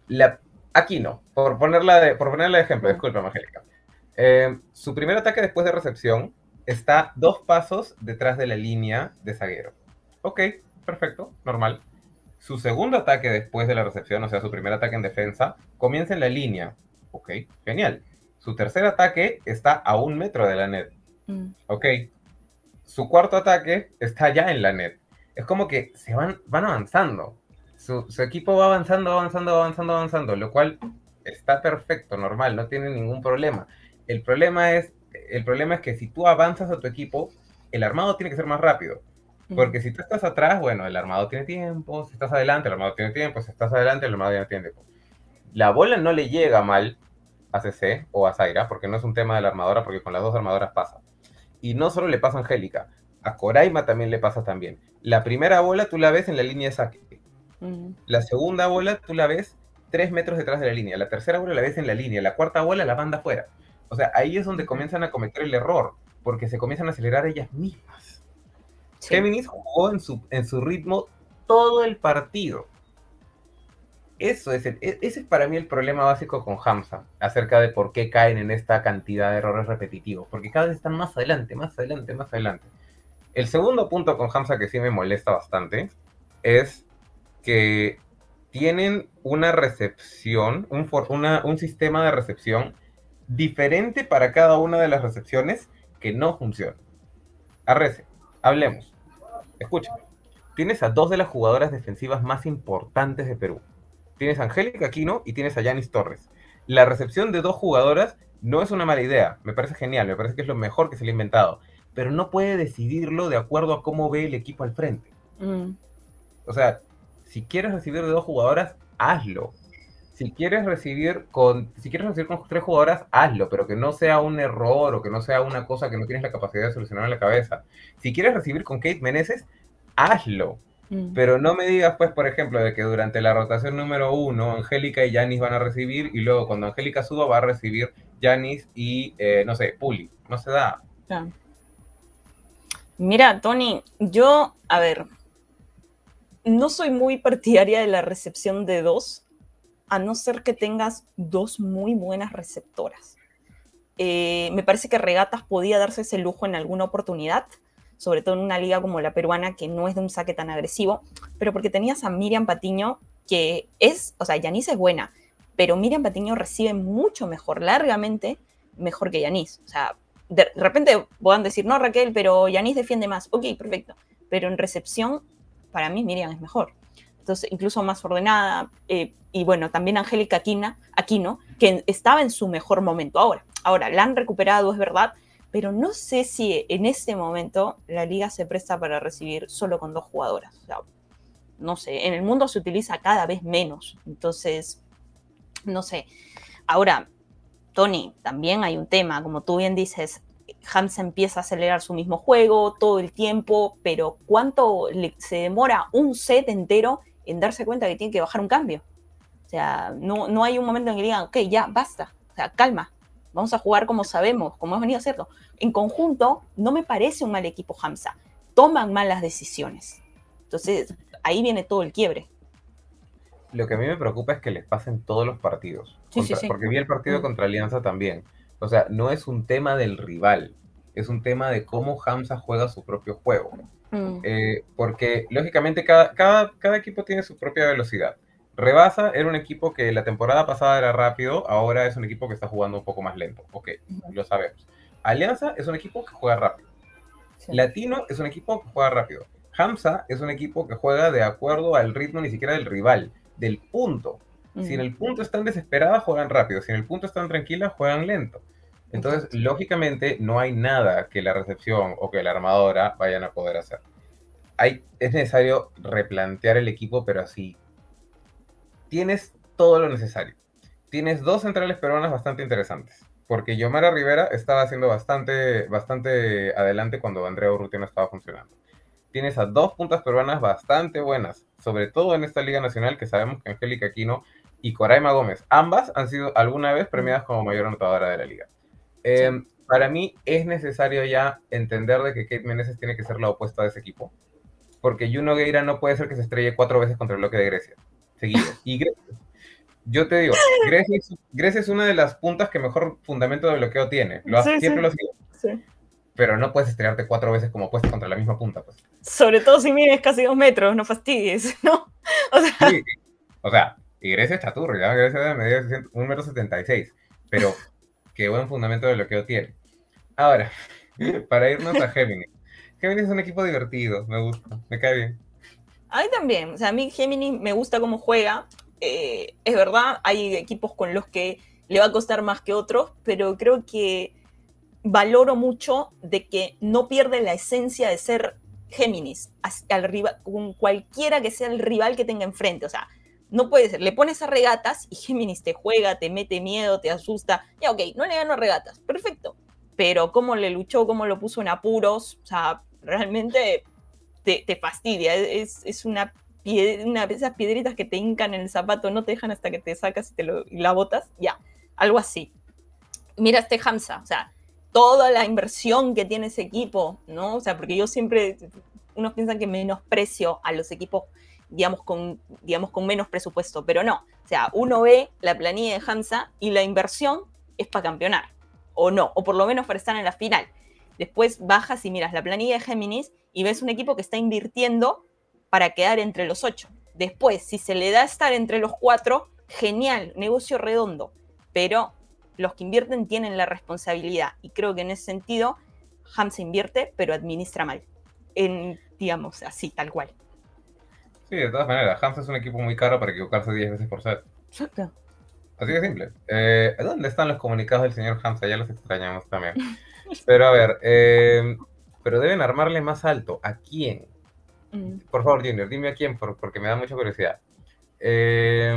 la, aquí no, por ponerla de, por ponerla de ejemplo, disculpa, Angélica. Em, su primer ataque después de recepción está dos pasos detrás de la línea de zaguero. Ok, perfecto, normal. Su segundo ataque después de la recepción, o sea, su primer ataque en defensa, comienza en la línea. Ok, genial. Su tercer ataque está a un metro de la net. Mm. Ok. Su cuarto ataque está ya en la net. es como que se van, van avanzando. Su, su equipo va avanzando, avanzando, avanzando, avanzando, lo cual está perfecto, normal, no tiene ningún problema. El problema es, el problema es que si tú avanzas a tu equipo, el armado tiene que ser más rápido. Porque si tú estás atrás, bueno, el armado tiene tiempo, si estás adelante, el armado tiene tiempo, si estás adelante, el armado tiene tiempo. La bola no le llega mal a CC o a Zaira, porque no es un tema de la armadora, porque con las dos armadoras pasa. Y no solo le pasa a Angélica, a Coraima también le pasa también. La primera bola tú la ves en la línea de saque. La segunda bola tú la ves tres metros detrás de la línea. La tercera bola la ves en la línea. La cuarta bola la manda afuera. O sea, ahí es donde comienzan a cometer el error, porque se comienzan a acelerar ellas mismas. Géminis jugó en su, en su ritmo todo el partido. Eso es, e, ese es para mí el problema básico con Hamza, acerca de por qué caen en esta cantidad de errores repetitivos, porque cada vez están más adelante, más adelante, más adelante. El segundo punto con Hamza que sí me molesta bastante es que tienen una recepción, un, un sistema de recepción diferente para cada una de las recepciones que no funciona. Arrece, hablemos. Escucha, tienes a dos de las jugadoras defensivas más importantes de Perú. Tienes a Angélica Aquino y tienes a Yanis Torres. La recepción de dos jugadoras no es una mala idea, me parece genial, me parece que es lo mejor que se le ha inventado, pero no puede decidirlo de acuerdo a cómo ve el equipo al frente. Mm. O sea, si quieres recibir de dos jugadoras, hazlo. Si quieres recibir con, si quieres recibir con tres jugadoras, hazlo, pero que no sea un error o que no sea una cosa que no tienes la capacidad de solucionar en la cabeza. Si quieres recibir con Kate Meneses, hazlo. Mm. Pero no me digas, pues, por ejemplo, de que durante la rotación número uno, Angélica y Yanis van a recibir, y luego cuando Angélica suba va a recibir Yanis y, eh, no sé, Puli. No se da. Mira, Tony, yo, a ver, no soy muy partidaria de la recepción de dos, a no ser que tengas dos muy buenas receptoras. Eh, me parece que Regatas podía darse ese lujo en alguna oportunidad, sobre todo en una liga como la peruana, que no es de un saque tan agresivo, pero porque tenías a Miriam Patiño, que es, o sea, Yanis es buena, pero Miriam Patiño recibe mucho mejor, largamente mejor que Yanis. O sea, de repente puedan decir, no, Raquel, pero Yanis defiende más. Ok, perfecto. Pero en recepción para mí Miriam es mejor. Entonces, incluso más ordenada. Eh, y bueno, también Angélica Aquina, Aquino, que estaba en su mejor momento ahora. Ahora, la han recuperado, es verdad, pero no sé si en este momento la liga se presta para recibir solo con dos jugadoras. No sé, en el mundo se utiliza cada vez menos. Entonces, no sé. Ahora, Tony, también hay un tema, como tú bien dices, Hamza empieza a acelerar su mismo juego todo el tiempo, pero ¿cuánto se demora un set entero en darse cuenta que tiene que bajar un cambio? O sea, no, no hay un momento en que digan, ok, ya, basta, o sea, calma, vamos a jugar como sabemos, como hemos venido a hacerlo. En conjunto, no me parece un mal equipo Hamza, toman malas decisiones. Entonces, ahí viene todo el quiebre. Lo que a mí me preocupa es que les pasen todos los partidos. Porque vi el partido mm. contra Alianza también. O sea, no es un tema del rival, es un tema de cómo Hamza juega su propio juego. Mm. Eh, porque, lógicamente, cada, cada, cada, equipo tiene su propia velocidad. Rebasa era un equipo que la temporada pasada era rápido, ahora es un equipo que está jugando un poco más lento. Ok, lo sabemos. Alianza es un equipo que juega rápido. Latino es un equipo que juega rápido. Hamza es un equipo que juega de acuerdo al ritmo ni siquiera del rival, del punto. Si en el punto están desesperadas, juegan rápido. Si en el punto están tranquilas, juegan lento. Entonces, lógicamente, no hay nada que la recepción o que la armadora vayan a poder hacer. Hay, es necesario replantear el equipo, pero así. Tienes todo lo necesario. Tienes dos centrales peruanas bastante interesantes. Porque Yomara Rivera estaba haciendo bastante, bastante adelante cuando Andrea Urrutia no estaba funcionando. Tienes a dos puntas peruanas bastante buenas, sobre todo en esta Liga Nacional, que sabemos que Angélica Aquino y Coraima Gómez, ambas han sido alguna vez premiadas como mayor anotadora de la liga. Em, para mí es necesario ya entender de que Kate Meneses tiene que ser la opuesta de ese equipo. Porque Juno Gueira no puede ser que se estrelle cuatro veces contra el bloque de Grecia. Seguido. Y yo te digo, Grecia es, una de las puntas que mejor fundamento de bloqueo tiene. Lo siempre lo ha sido. Pero no puedes estrellarte cuatro veces como opuesta contra la misma punta. Pues. Sobre todo si mides casi dos metros, no fastidies, ¿no? O sea, sí, o sea y Grecia es chaturro, ya Grecia medir 1,76 Pero qué buen fundamento de bloqueo tiene. Ahora, para irnos a Géminis. Géminis es un equipo divertido, me gusta, me cae bien. A mí también, o sea, a mí Géminis me gusta cómo juega. Eh, es verdad, hay equipos con los que le va a costar más que otros, pero creo que valoro mucho de que no pierde la esencia de ser Géminis al rival, con cualquiera que sea el rival que tenga enfrente. O sea, no puede ser, le pones a regatas y Géminis te juega, te mete miedo, te asusta. Ya, ok, no le ganó a regatas, perfecto. Pero cómo le luchó, cómo lo puso en apuros, o sea, realmente te, fastidia. Es, una, una de esas piedritas que te hincan en el zapato, no te dejan hasta que te sacas y, te lo, y la botas. Ya, algo así. Mira este Hamza, o sea, toda la inversión que tiene ese equipo, ¿no? O sea, porque yo siempre, unos piensan que menosprecio a los equipos, digamos, con, digamos, con menos presupuesto, pero no. O sea, uno ve la planilla de Hamza y la inversión es para campeonar, o no, o por lo menos para estar en la final. Después bajas y miras la planilla de Géminis y ves un equipo que está invirtiendo para quedar entre los ocho. Después, si se le da estar entre los cuatro, genial, negocio redondo. Pero los que invierten tienen la responsabilidad. Y creo que en ese sentido, Hamza invierte, pero administra mal. Digamos, así, tal cual. Sí, de todas maneras, Hamza es un equipo muy caro para equivocarse 10 veces por set. Exacto. Así de simple. Eh, ¿Dónde están los comunicados del señor Hamza? Ya los extrañamos también. Pero a ver, eh, pero deben armarle más alto. ¿A quién? Mm. Por favor, Junior, dime a quién, porque me da mucha curiosidad. Eh,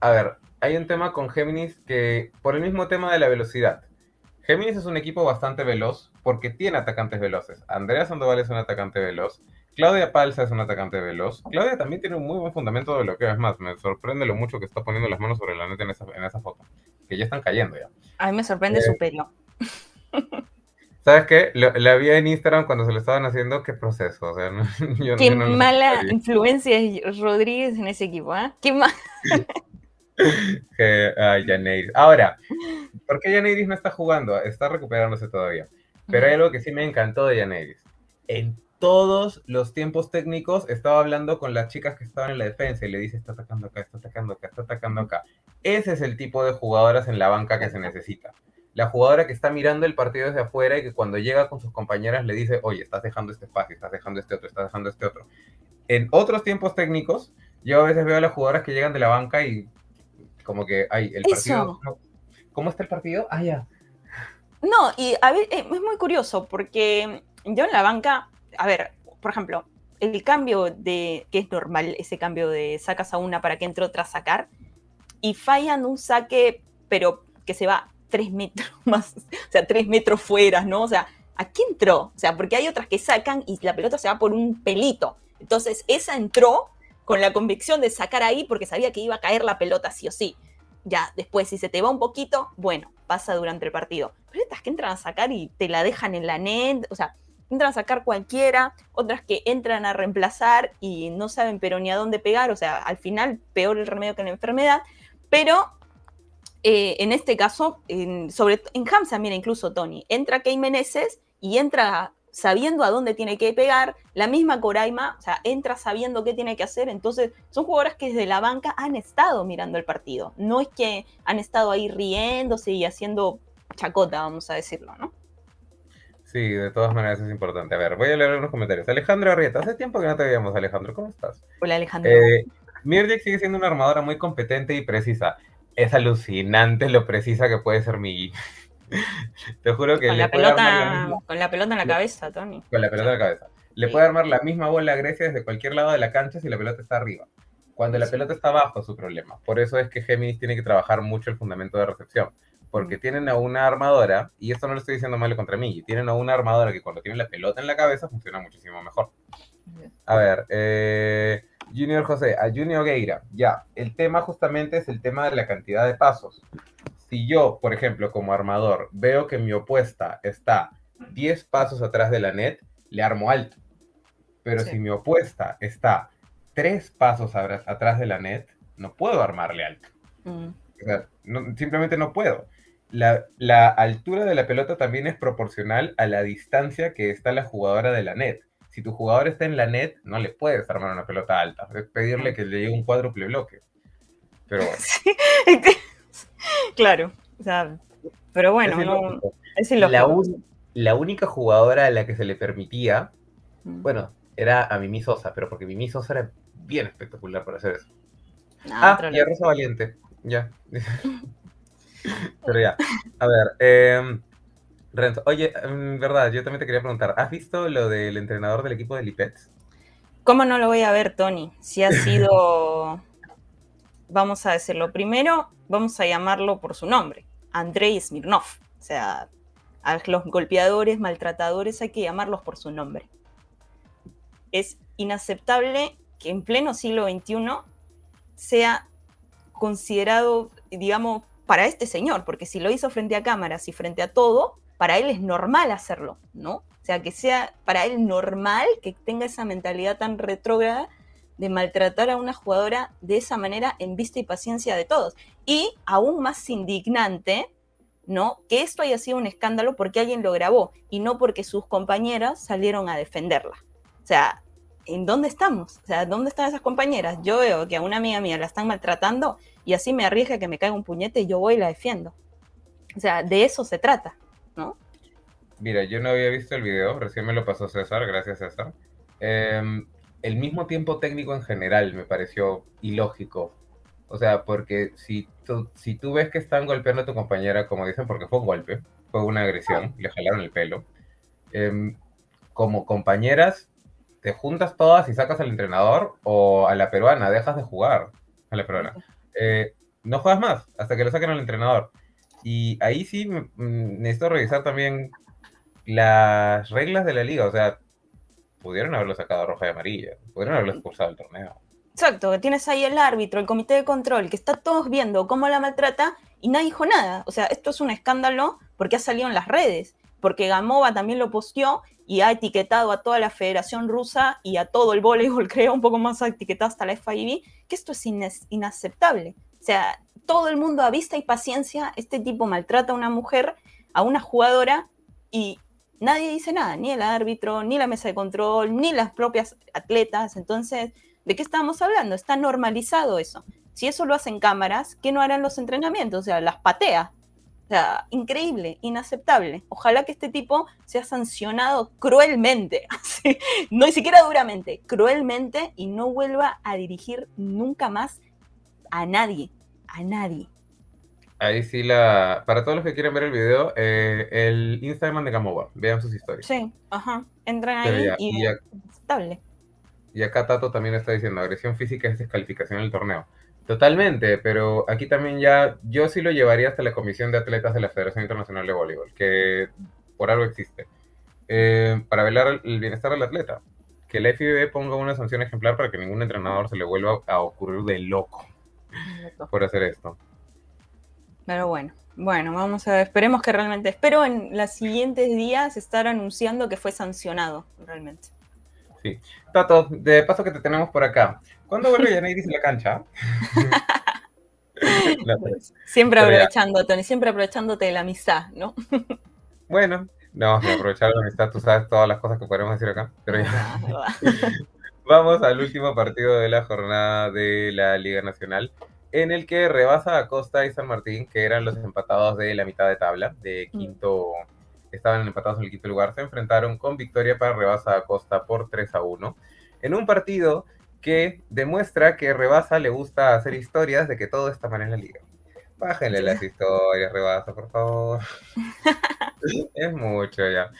a ver, hay un tema con Géminis que, por el mismo tema de la velocidad, Géminis es un equipo bastante veloz porque tiene atacantes veloces. Andrea Sandoval es un atacante veloz. Claudia Palza es un atacante veloz. Claudia también tiene un muy buen fundamento de bloqueo. Es más, me sorprende lo mucho que está poniendo las manos sobre la neta en esa, en esa foto. Que ya están cayendo ya. A mí me sorprende su eh, pelo. ¿Sabes qué? Le había en Instagram cuando se lo estaban haciendo. ¿Qué proceso? O sea, qué mala influencia es Rodríguez en ese equipo, ¿eh? Qué mal. Ay, Ahora, ¿por qué Janeiris no está jugando? Está recuperándose todavía. Pero hay algo que sí me encantó de Janeiris. En todos los tiempos técnicos estaba hablando con las chicas que estaban en la defensa y le dice, está atacando acá, está atacando acá, está atacando acá. Ese es el tipo de jugadoras en la banca que se necesita. La jugadora que está mirando el partido desde afuera y que cuando llega con sus compañeras le dice, oye, estás dejando este espacio, estás dejando este otro, estás dejando este otro. En otros tiempempos técnicos, yo a veces veo a las jugadoras que llegan de la banca y como que, ay, el partido. ¿Cómo está el partido? Ah, ya. No, y a ver, eh, es muy curioso porque yo en la banca, a ver, por ejemplo, el cambio de, que es normal, ese cambio de sacas a una para que entre otra a sacar, y fallan un saque, pero que se va tres metros más, o sea, tres metros fuera, ¿no? O sea, ¿a qué entró? O sea, porque hay otras que sacan y la pelota se va por un pelito. Entonces, esa entró con la convicción de sacar ahí porque sabía que iba a caer la pelota sí o sí. Ya, después, si se te va un poquito, bueno, pasa durante el partido. Pero estas que entran a sacar y te la dejan en la net, o sea, entran a sacar cualquiera, otras que entran a reemplazar y no saben pero ni a dónde pegar, o sea, al final peor el remedio que la enfermedad, pero eh, en este caso, en, sobre, en Hamza, mira, incluso Tony, entra Key Meneses y entra sabiendo a dónde tiene que pegar, la misma Coraima, o sea, entra sabiendo qué tiene que hacer, entonces son jugadoras que desde la banca han estado mirando el partido, no es que han estado ahí riéndose y haciendo chacota, vamos a decirlo, ¿no? Sí, de todas maneras es importante. A ver, voy a leer unos comentarios. Alejandro Arrieta, hace tiempo que no te veíamos, Alejandro, ¿cómo estás? Hola, Alejandro. Eh, sigue siendo una armadora muy competente y precisa. Es alucinante lo precisa que puede ser mi Te juro que con la pelota, con la pelota en la cabeza, Tony. Con la pelota en la cabeza. Le puede armar la misma bola a Grecia desde cualquier lado de la cancha si la pelota está arriba. Cuando la pelota está abajo su problema. Por eso es que Géminis tiene que trabajar mucho el fundamento de recepción. Porque tienen a una armadora, y esto no lo estoy diciendo malo contra mí, tienen a una armadora que cuando tiene la pelota en la cabeza funciona muchísimo mejor. A ver, eh, Junior José, a Junior Gueira, ya, el tema justamente es el tema de la cantidad de pasos si yo, por ejemplo, como armador, veo que mi opuesta está 10 pasos atrás de la net, le armo alto. Pero si mi opuesta está 3 pasos atrás de la net, no puedo armarle alto. Mm. O sea, simplemente no puedo. La, la, altura de la pelota también es proporcional a la distancia que está la jugadora de la net. Si tu jugador está en la net, no le puedes armar una pelota alta. Es pedirle que le llegue un cuádruple bloque. Pero bueno. claro, o sea, pero bueno, es la, la única jugadora a la que se le permitía, Mm. bueno, era a Mimi Sosa, pero porque Mimi Sosa era bien espectacular para hacer eso. Ah, Ah, y a. Rosa Valiente, ya. Pero ya, a ver, eh, Renzo, oye, en verdad, yo también te quería preguntar, ¿has visto lo del entrenador del equipo de Lipets? ¿Cómo no lo voy a ver, Tony? Si ha sido, vamos a decirlo primero, vamos a llamarlo por su nombre, Andrei Smirnov. O sea, a los golpeadores, maltratadores, hay que llamarlos por su nombre. Es inaceptable que en pleno siglo XXI sea considerado, digamos, para este señor, porque si lo hizo frente a cámaras y frente a todo, para él es normal hacerlo, ¿no? O sea, que sea para él normal que tenga esa mentalidad tan retrógrada de maltratar a una jugadora de esa manera en vista y paciencia de todos. Y aún más indignante, ¿no? Que esto haya sido un escándalo porque alguien lo grabó y no porque sus compañeras salieron a defenderla. O sea, ¿en dónde estamos? O sea, ¿dónde están esas compañeras? Yo veo que a una amiga mía la están maltratando y así me arriesga que me caiga un puñete y yo voy y la defiendo. O sea, de eso se trata, ¿no? Mira, yo no había visto el video, recién me lo pasó César, gracias César. Eh, el mismo tiempo técnico en general me pareció ilógico. O sea, porque si tú, si tú ves que están golpeando a tu compañera, como dicen, porque fue un golpe, fue una agresión, le jalaron el pelo, eh, como compañeras, te juntas todas y sacas al entrenador o a la peruana, dejas de jugar a la peruana. Eh, no juegas más hasta que lo saquen al entrenador. Y ahí sí mm, necesito revisar también las reglas de la liga. O sea, pudieron haberlo sacado roja y amarilla, pudieron haberlo expulsado del torneo. Exacto, que tienes ahí el árbitro, el comité de control, que está todos viendo cómo la maltrata y nadie dijo nada. O sea, esto es un escándalo porque ha salido en las redes, porque Gamova también lo posteó y ha etiquetado a toda la Federación Rusa y a todo el voleibol, creo, un poco más etiquetado hasta la FIB, que esto es inaceptable. O sea, todo el mundo a vista y paciencia, este tipo maltrata a una mujer, a una jugadora, y nadie dice nada, ni el árbitro, ni la mesa de control, ni las propias atletas. Entonces, ¿de qué estamos hablando? Está normalizado eso. Si eso lo hacen cámaras, ¿qué no harán los entrenamientos? O sea, las patea. O sea, increíble, inaceptable. Ojalá que este tipo sea sancionado cruelmente, no ni siquiera duramente, cruelmente y no vuelva a dirigir nunca más a nadie, a nadie. Ahí sí la... Para todos los que quieren ver el video, eh, el Instagram de Gamova, vean sus historias. Sí, ajá, entran ahí ya, y ya- es inaceptable. Y acá Tato también está diciendo, agresión física es descalificación del torneo. Totalmente, pero aquí también ya, yo sí lo llevaría hasta la Comisión de Atletas de la Federación Internacional de Voleibol, que por algo existe, eh, para velar el bienestar del atleta. Que la FIB ponga una sanción ejemplar para que ningún entrenador se le vuelva a ocurrir de loco por hacer esto. Pero bueno, bueno, vamos a ver, esperemos que realmente, espero en los siguientes días estar anunciando que fue sancionado, realmente. Sí. Tato, de paso que te tenemos por acá, ¿cuándo vuelve Yaneiris a la cancha? Siempre aprovechando, Tony, siempre aprovechándote de la amistad, ¿no? bueno, no, aprovechar la amistad, tú sabes todas las cosas que podemos decir acá, pero ya. Vamos al último partido de la jornada de la Liga Nacional, en el que rebasa a Costa y San Martín, que eran los empatados de la mitad de tabla, de quinto, estaban empatados en el quinto lugar, se enfrentaron con victoria para Rebasa a Costa por 3 a 1, en un partido que demuestra que Rebasa le gusta hacer historias de que todo está mal en la liga. Bájenle las historias, Rebasa, por favor. es mucho ya.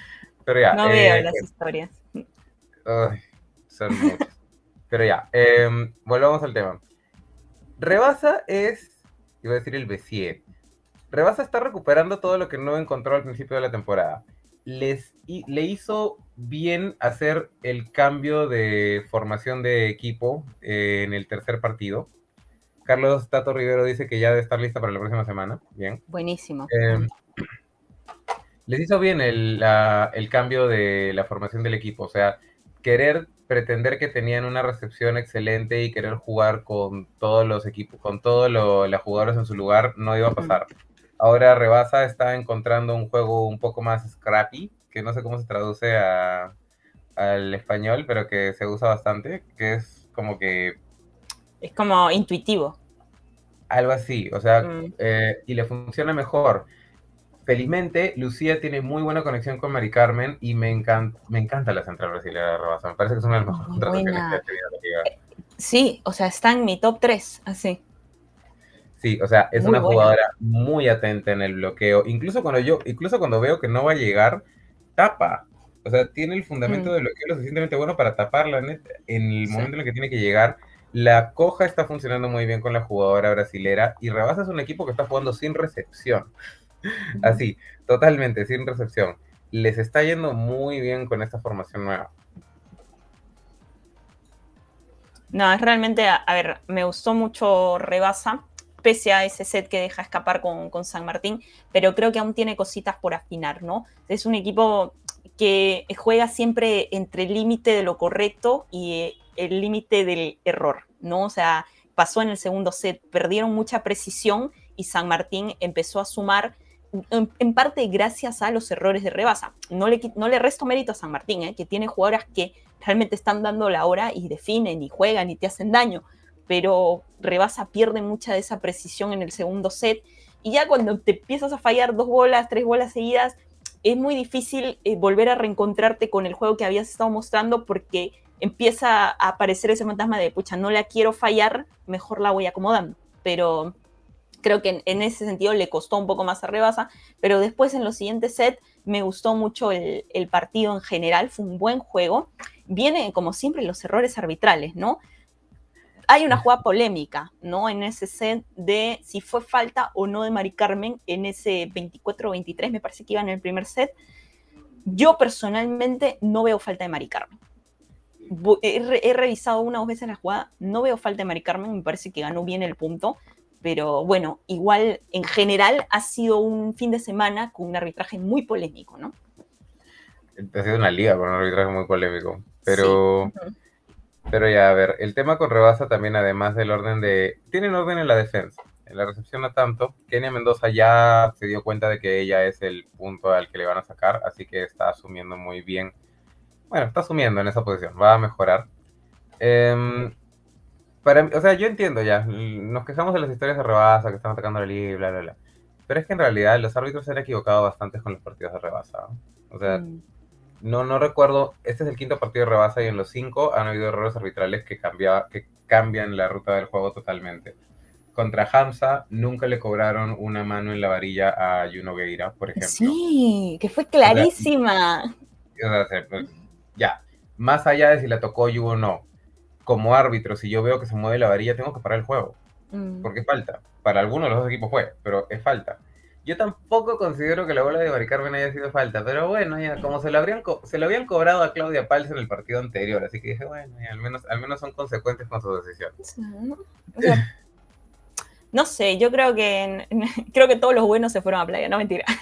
Pero ya. No eh, veo las historias. Ay, son muchos. Pero ya, em, volvamos al tema. Rebasa es, iba a decir el Bessier. Rebasa está recuperando todo lo que no encontró al principio de la temporada. Les, le hizo bien hacer el cambio de formación de equipo eh, en el tercer partido. Carlos Tato Rivero dice que ya debe estar lista para la próxima semana. Bien. Buenísimo. Eh, les hizo bien el, la- el cambio de la formación del equipo, o sea, querer pretender que tenían una recepción excelente y querer jugar con todos los equipos, con todos los jugadores en su lugar, no iba a pasar. Ahora Rebasa está encontrando un juego un poco más scrappy, que no sé cómo se traduce a- al español, pero que se usa bastante, que es como que Es como intuitivo. algo así, o sea, Mm. eh, y le funciona mejor. felizmente, Lucía tiene muy buena conexión con Mari Carmen y me encanta, me encanta la central brasileña de Rebasa. Me parece que es una de las mejores contrataciones que. Sí, o sea, está en mi top 3, así. Sí, o sea, es una jugadora muy atenta en el bloqueo. Incluso cuando yo, incluso cuando veo que no va a llegar, tapa. O sea, tiene el fundamento mm. de bloqueo lo suficientemente bueno para taparla en el momento en el que tiene que llegar. La coja está funcionando muy bien con la jugadora brasilera y Rebasa es un equipo que está jugando sin recepción. Así, totalmente, sin recepción. Les está yendo muy bien con esta formación nueva. No, es realmente, a ver, me gustó mucho Rebasa pese a ese set que deja escapar con, San Martín, pero creo que aún tiene cositas por afinar, ¿no? Es un equipo que juega siempre entre el límite de lo correcto y eh, el límite del error, ¿no? O sea, pasó en el segundo set, perdieron mucha precisión y San Martín empezó a sumar en, parte gracias a los errores de rebasa. No le, no le resto mérito a San Martín, ¿eh? que tiene jugadoras que realmente están dando la hora y definen y juegan y te hacen daño, pero Rebasa pierde mucha de esa precisión en el segundo set. Y ya cuando te empiezas a fallar dos bolas, tres bolas seguidas, es muy difícil eh, volver a reencontrarte con el juego que habías estado mostrando porque empieza a aparecer ese fantasma de, pucha, no la quiero fallar, mejor la voy acomodando. Pero creo que en, ese sentido le costó un poco más a Rebasa, pero después en los siguientes sets me gustó mucho el, el partido en general, fue un buen juego. Viene, como siempre, los errores arbitrales, ¿no? Hay una jugada polémica, ¿no? En ese set de si fue falta o no de Mari Carmen en ese 24-23, me parece que iba en el primer set. Yo personalmente no veo falta de Mari Carmen. He, revisado una o dos veces la jugada, no veo falta de Mari Carmen, me parece que ganó bien el punto, pero bueno, igual en general ha sido un fin de semana con un arbitraje muy polémico, ¿no? Ha sido una liga con un arbitraje muy polémico, pero... Pero ya, a ver, el tema con Rebasa también, además del orden de... Tienen orden en la defensa, en la recepción no tanto. Kenia Mendoza ya se dio cuenta de que ella es el punto al que le van a sacar, así que está asumiendo muy bien. Bueno, está asumiendo en esa posición, va a mejorar. Em, para, o sea, yo entiendo ya, nos quejamos de las historias de Rebasa, que están atacando la liga y bla, bla, bla. Pero es que en realidad los árbitros se han equivocado bastante con los partidos de Rebasa. O sea, mm no, no recuerdo, este es el quinto partido de rebasa y en los cinco han habido errores arbitrales que, que cambian la ruta del juego totalmente. Contra Hamza nunca le cobraron una mano en la varilla a Juno Gueira, por ejemplo. Sí, que fue clarísima. Ya, más allá de si la tocó Yu o no, como árbitro, si yo veo que se mueve la varilla, tengo que parar el juego. Mm. Porque falta. Para algunos de los dos equipos fue, pero es falta. Yo tampoco considero que la bola de Mari Carmen haya sido falta, pero bueno, ya como se lo, habrían se lo habían cobrado a Claudia Pals en el partido anterior, así que dije, bueno, al, menos, al menos son consecuentes con su decisión. no sé, yo creo que creo que todos los buenos se fueron a playa, no mentira.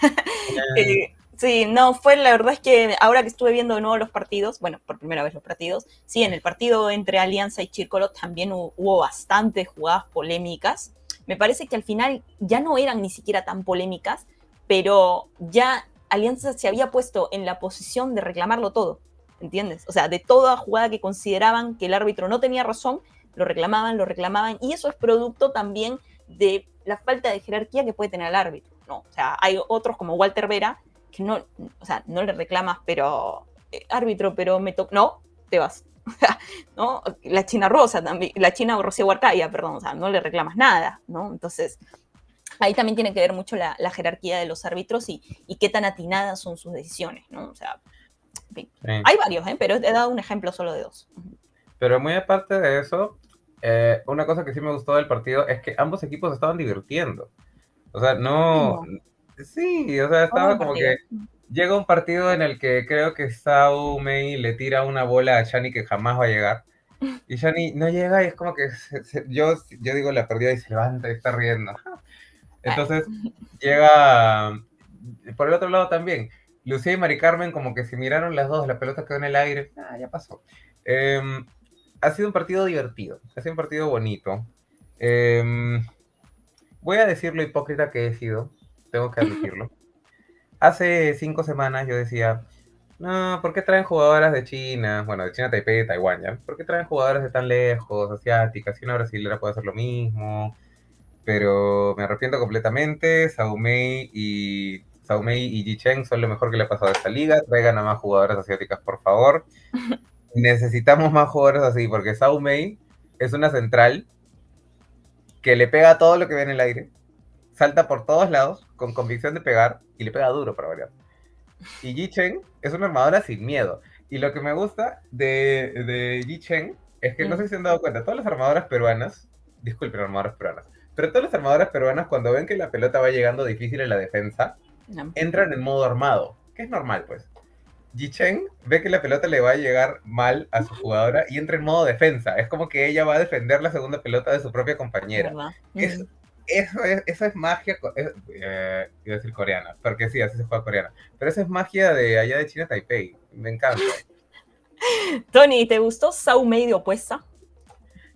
Eh, sí, no, fue la verdad es que ahora que estuve viendo de nuevo los partidos, bueno, por primera vez los partidos, sí, en el partido entre Alianza y Chírcolo también hubo bastantes jugadas polémicas me parece que al final ya no eran ni siquiera tan polémicas, pero ya Alianza se había puesto en la posición de reclamarlo todo, ¿entiendes? O sea, de toda jugada que consideraban que el árbitro no tenía razón, lo reclamaban, lo reclamaban, y eso es producto también de la falta de jerarquía que puede tener el árbitro, ¿no? O sea, hay otros como Walter Vera que no, o sea, no le reclamas, pero, eh, árbitro, pero me toca, no, te vas, ¿no? La China Rosa también, la China Rocío Huarcaya, perdón, o sea, no le reclamas nada, ¿no? Entonces, ahí también tiene que ver mucho la, jerarquía de los árbitros y, qué tan atinadas son sus decisiones, ¿no? O sea, hay varios, ¿eh? pero he dado un ejemplo solo de dos. Pero muy aparte de eso, eh, una cosa que sí me gustó del partido es que ambos equipos estaban divirtiendo. O sea, no... Sí, o sea, estaba como que llega un partido en el que creo que Sao Mei le tira una bola a Shani que jamás va a llegar. Y Shani no llega y es como que yo, yo digo la perdió y se levanta y está riendo. Entonces llega por el otro lado también. Lucía y Mari Carmen como que se miraron las dos, la pelota quedó en el aire. Ah, ya pasó. Em, ha sido un partido divertido, ha sido un partido bonito. Em, voy a decir lo hipócrita que he sido, tengo que admitirlo hace cinco semanas yo decía, no, ¿por qué traen jugadoras de China? Bueno, de China, Taipei, de Taiwán, ¿ya? ¿Por qué traen jugadoras de tan lejos, asiáticas? Si una brasilera puede hacer lo mismo. Pero me arrepiento completamente. Saumei y Mei y Ji Chen son lo mejor que le ha pasado a esta liga. Traigan a más jugadoras asiáticas, por favor. Necesitamos más jugadores así, porque Mei es una central que le pega todo lo que ve en el aire, salta por todos lados con convicción de pegar y le pega duro para variar. Y Ji Chen es una armadora sin miedo. Y lo que me gusta de, de Ji Chen es que no sé si se han dado cuenta, todas las armadoras peruanas, disculpen, armadoras peruanas, pero todas las armadoras peruanas cuando ven que la pelota va llegando difícil en la defensa, entran en modo armado, que es normal pues. Chen ve que la pelota le va a llegar mal a su jugadora y entra en modo defensa. Es como que ella va a defender la segunda pelota de su propia compañera. Eso, es, eso es magia, eh, iba a decir coreana, porque sí, así se juega coreana. Pero eso es magia de allá de China, Taipei. Me encanta. Tony, ¿te gustó Sao de opuesta?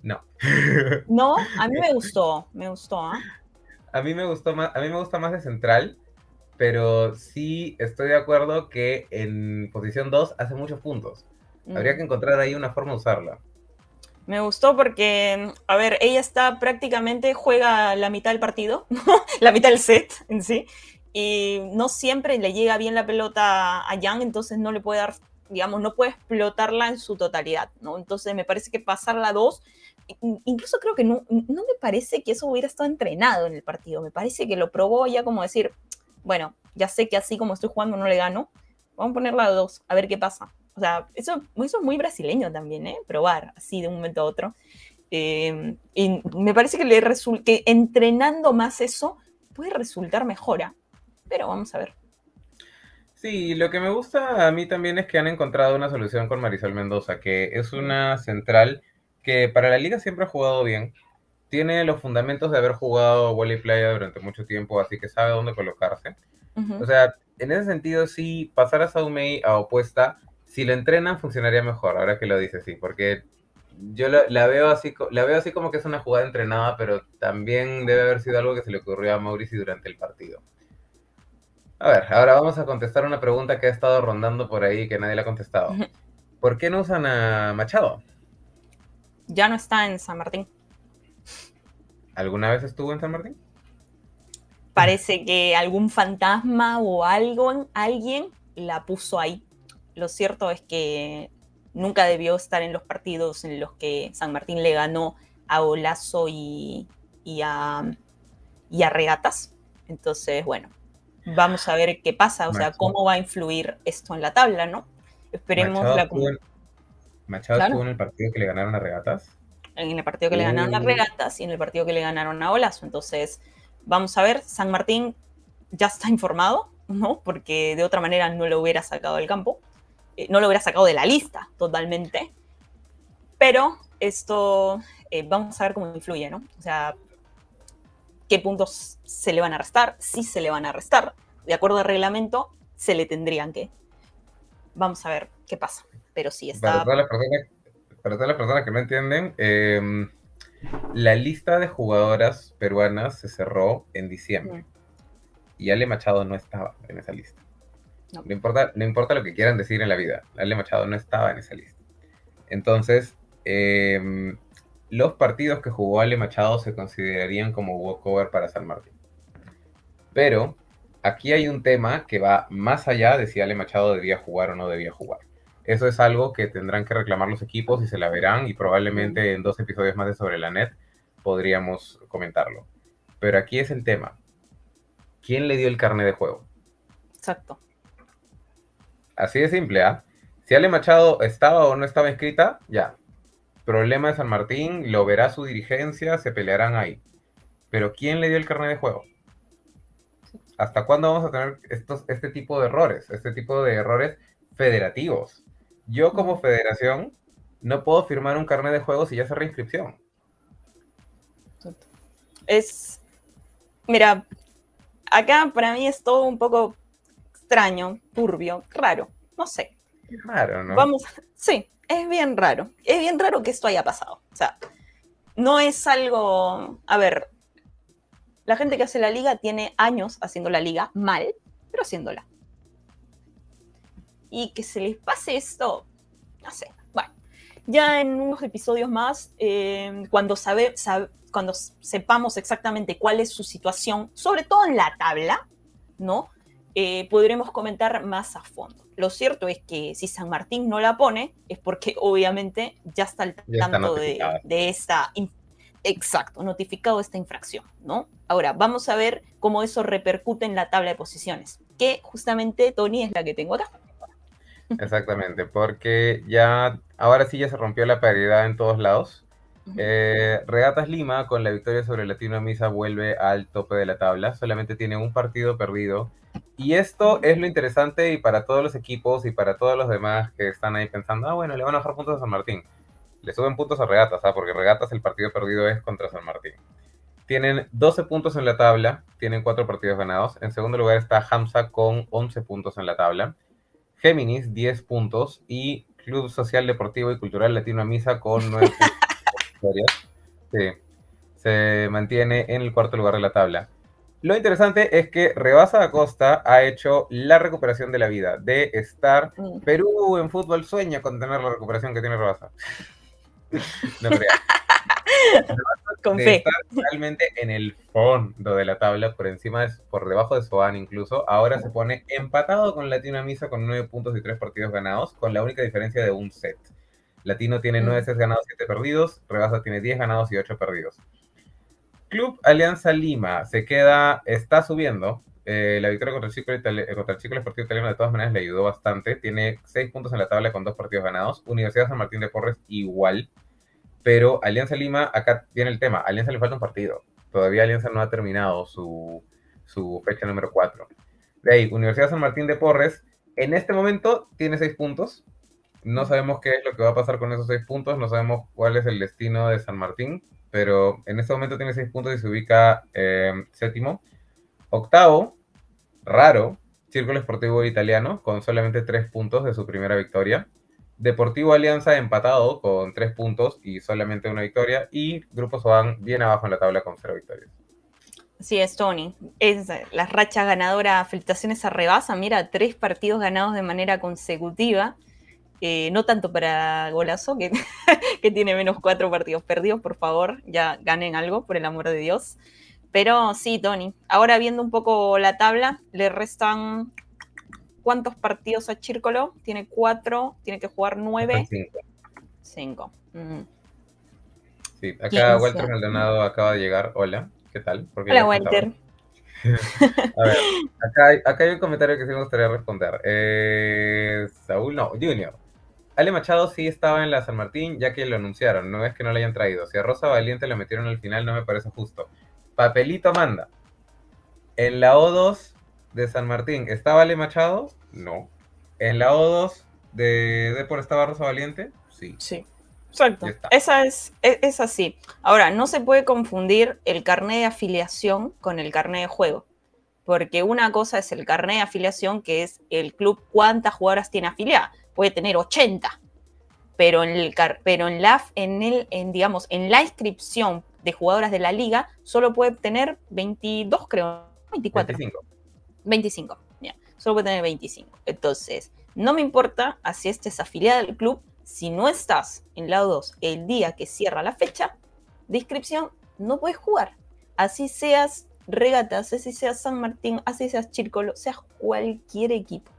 No. No, a mí me gustó, me gustó. ¿ah? A mí me gustó más, a mí me gusta más de central, pero sí estoy de acuerdo que en posición 2 hace muchos puntos. Habría mm. que encontrar ahí una forma de usarla. Me gustó porque, a ver, ella está prácticamente, juega la mitad del partido, la mitad del set en sí, y no siempre le llega bien la pelota a Yang, entonces no le puede dar digamos, no puede explotarla en su totalidad, ¿no? Entonces me parece que pasar la 2, incluso creo que no, no me parece que eso hubiera estado entrenado en el partido, me parece que lo probó ya como decir, bueno, ya sé que así como estoy jugando no le gano, vamos a poner la 2, a ver qué pasa. O sea, eso, eso es muy brasileño también, ¿eh? Probar así de un momento a otro. Eh, y me parece que, le que entrenando más eso puede resultar mejora. Pero vamos a ver. Sí, lo que me gusta a mí también es que han encontrado una solución con Marisol Mendoza, que es una central que para la liga siempre ha jugado bien. Tiene los fundamentos de haber jugado volley playa durante mucho tiempo, así que sabe dónde colocarse. O sea, en ese sentido, sí, pasar a Saumei a opuesta, si lo entrenan, funcionaría mejor, ahora que lo dice, sí, porque yo la, veo así, la veo así como que es una jugada entrenada, pero también debe haber sido algo que se le ocurrió a Mauricio durante el partido. A ver, ahora vamos a contestar una pregunta que ha estado rondando por ahí que nadie le ha contestado. ¿Por qué no usan a Machado? Ya no está en San Martín. ¿Alguna vez estuvo en San Martín? Parece que algún fantasma o algo, alguien la puso ahí. Lo cierto es que nunca debió estar en los partidos en los que San Martín le ganó a Olazo y, a, y a Regatas. Entonces, bueno, vamos a ver qué pasa, o sea, cómo va a influir esto en la tabla, ¿no? Esperemos Machado la... Estuvo en, Machado estuvo en el partido que le ganaron a Regatas. En el partido que le ganaron a uh. Regatas y en el partido que le ganaron a Olazo. Entonces, vamos a ver, San Martín ya está informado, ¿no? Porque de otra manera no lo hubiera sacado del campo, eh, no lo hubiera sacado de la lista totalmente. Pero esto, eh, vamos a ver cómo influye, ¿no? O sea, qué puntos se le van a restar, si se le van a restar. De acuerdo al reglamento, se le tendrían que. Vamos a ver qué pasa. Pero sí está. Para todas las personas, que no entienden, em, la lista de jugadoras peruanas se cerró en diciembre. Y Ale Machado no estaba en esa lista. No. importa, no importa lo que quieran decir en la vida, Ale Machado no estaba en esa lista. Entonces, eh, los partidos que jugó Ale Machado se considerarían como walkover para San Martín. Pero aquí hay un tema que va más allá de si Ale Machado debía jugar o no debía jugar. Eso es algo que tendrán que reclamar los equipos y se la verán y probablemente en dos episodios más de Sobre la Net podríamos comentarlo. Pero aquí es el tema. ¿Quién le dio el carnet de juego? Exacto. Así de simple, ¿ah? Si Ale Machado estaba o no estaba inscrita, ya, problema de San Martín, lo verá su dirigencia, se pelearán ahí. Pero ¿quién le dio el carnet de juego? ¿Hasta cuándo vamos a tener estos, este tipo de errores? Este tipo de errores federativos. Yo como federación no puedo firmar un carnet de juego si ya se reinscripción. Es, mira, acá para mí es todo un poco extraño, turbio, raro, no sé. Raro, ¿no? Vamos, sí, es bien raro. Es bien raro que esto haya pasado. O sea, no es algo. A ver, la gente que hace la liga tiene años haciendo la liga mal, pero haciéndola. Y que se les pase esto, no sé. Bueno, ya en unos episodios más, eh, cuando, sabe, cuando sepamos exactamente cuál es su situación, sobre todo en la tabla, ¿no? Eh, podremos comentar más a fondo. Lo cierto es que si San Martín no la pone, es porque obviamente ya está al tanto de, de, esta... Exacto, notificado esta infracción, ¿no? Ahora, vamos a ver cómo eso repercute en la tabla de posiciones, que justamente, Tony, es la que tengo acá. Exactamente, porque ya, ahora sí ya se rompió la paridad en todos lados. Eh, Regatas Lima, con la victoria sobre Latino Misa, vuelve al tope de la tabla. Solamente tiene un partido perdido. Y esto es lo interesante y para todos los equipos y para todos los demás que están ahí pensando, ah, bueno, le van a bajar puntos a San Martín. Le suben puntos a Regatas, ¿ah? porque Regatas el partido perdido es contra San Martín. Tienen 12 puntos en la tabla, tienen 4 partidos ganados. En segundo lugar está Hamza con 11 puntos en la tabla. Géminis, 10 puntos. Y Club Social Deportivo y Cultural Latino Misa con 9 puntos. Sí, se mantiene en el cuarto lugar de la tabla. Lo interesante es que Rebasa Acosta ha hecho la recuperación de la vida, de estar mm. Perú en fútbol sueña con tener la recuperación que tiene Rebasa. No creo. con fe. Estar realmente en el fondo de la tabla, por encima, de, por debajo de Soan incluso, ahora se pone empatado con Latino Misa con nueve puntos y tres partidos ganados, con la única diferencia de un set. Latino tiene 9 mm. sets ganados, 7 perdidos. Rebasa tiene 10 ganados y 8 perdidos. Club Alianza Lima se queda, está subiendo. Eh, la victoria contra el, Chico eh, contra el Chico Italiano de todas maneras le ayudó bastante. Tiene 6 puntos en la tabla con 2 partidos ganados. Universidad San Martín de Porres igual. Pero Alianza Lima, acá viene el tema. Alianza le falta un partido. Todavía Alianza no ha terminado su, su fecha número 4. De ahí, Universidad San Martín de Porres, en este momento tiene 6 puntos. No sabemos qué es lo que va a pasar con esos seis puntos, no sabemos cuál es el destino de San Martín, pero en este momento tiene seis puntos y se ubica eh, séptimo. Octavo, raro, Círculo Esportivo Italiano, con solamente tres puntos de su primera victoria. Deportivo Alianza empatado con tres puntos y solamente una victoria. Y Grupo Soban bien abajo en la tabla con cero victorias. Sí, es Tony. Es la racha ganadora, felicitaciones a Rebasa. Mira, tres partidos ganados de manera consecutiva. Eh, no tanto para Golazo, que, que, tiene menos cuatro partidos perdidos, por favor, ya ganen algo, por el amor de Dios. Pero sí, Tony. Ahora viendo un poco la tabla, le restan ¿cuántos partidos a Chírcolo? Tiene cuatro, tiene que jugar nueve. Cinco. Mm. Sí, acá Walter Maldonado acaba de llegar. Hola, ¿qué tal? Hola, Walter. a ver, acá hay, acá hay, un comentario que sí me gustaría responder. Eh, Saúl, no, Junior. Ale Machado sí estaba en la San Martín, ya que lo anunciaron, no es que no lo hayan traído. Si a Rosa Valiente lo metieron al final, no me parece justo. Papelito manda. En la O2 de San Martín, ¿estaba Ale Machado? No. En la O2 de Depor estaba Rosa Valiente? Sí. Sí. Exacto. Esa es, es, es, así. Ahora, no se puede confundir el carnet de afiliación con el carnet de juego. Porque una cosa es el carnet de afiliación, que es el club cuántas jugadoras tiene afiliada puede tener 80, pero en, el, pero en la, en el, en, digamos, en la inscripción de jugadoras de la liga solo puede tener 22, creo, 24. 25. 25, ya, solo puede tener 25. Entonces, no me importa si estés afiliada al club, si no estás en lado 2 el día que cierra la fecha de inscripción, no puedes jugar. Así seas regatas, así seas San Martín, así seas Chírcolo, seas cualquier equipo.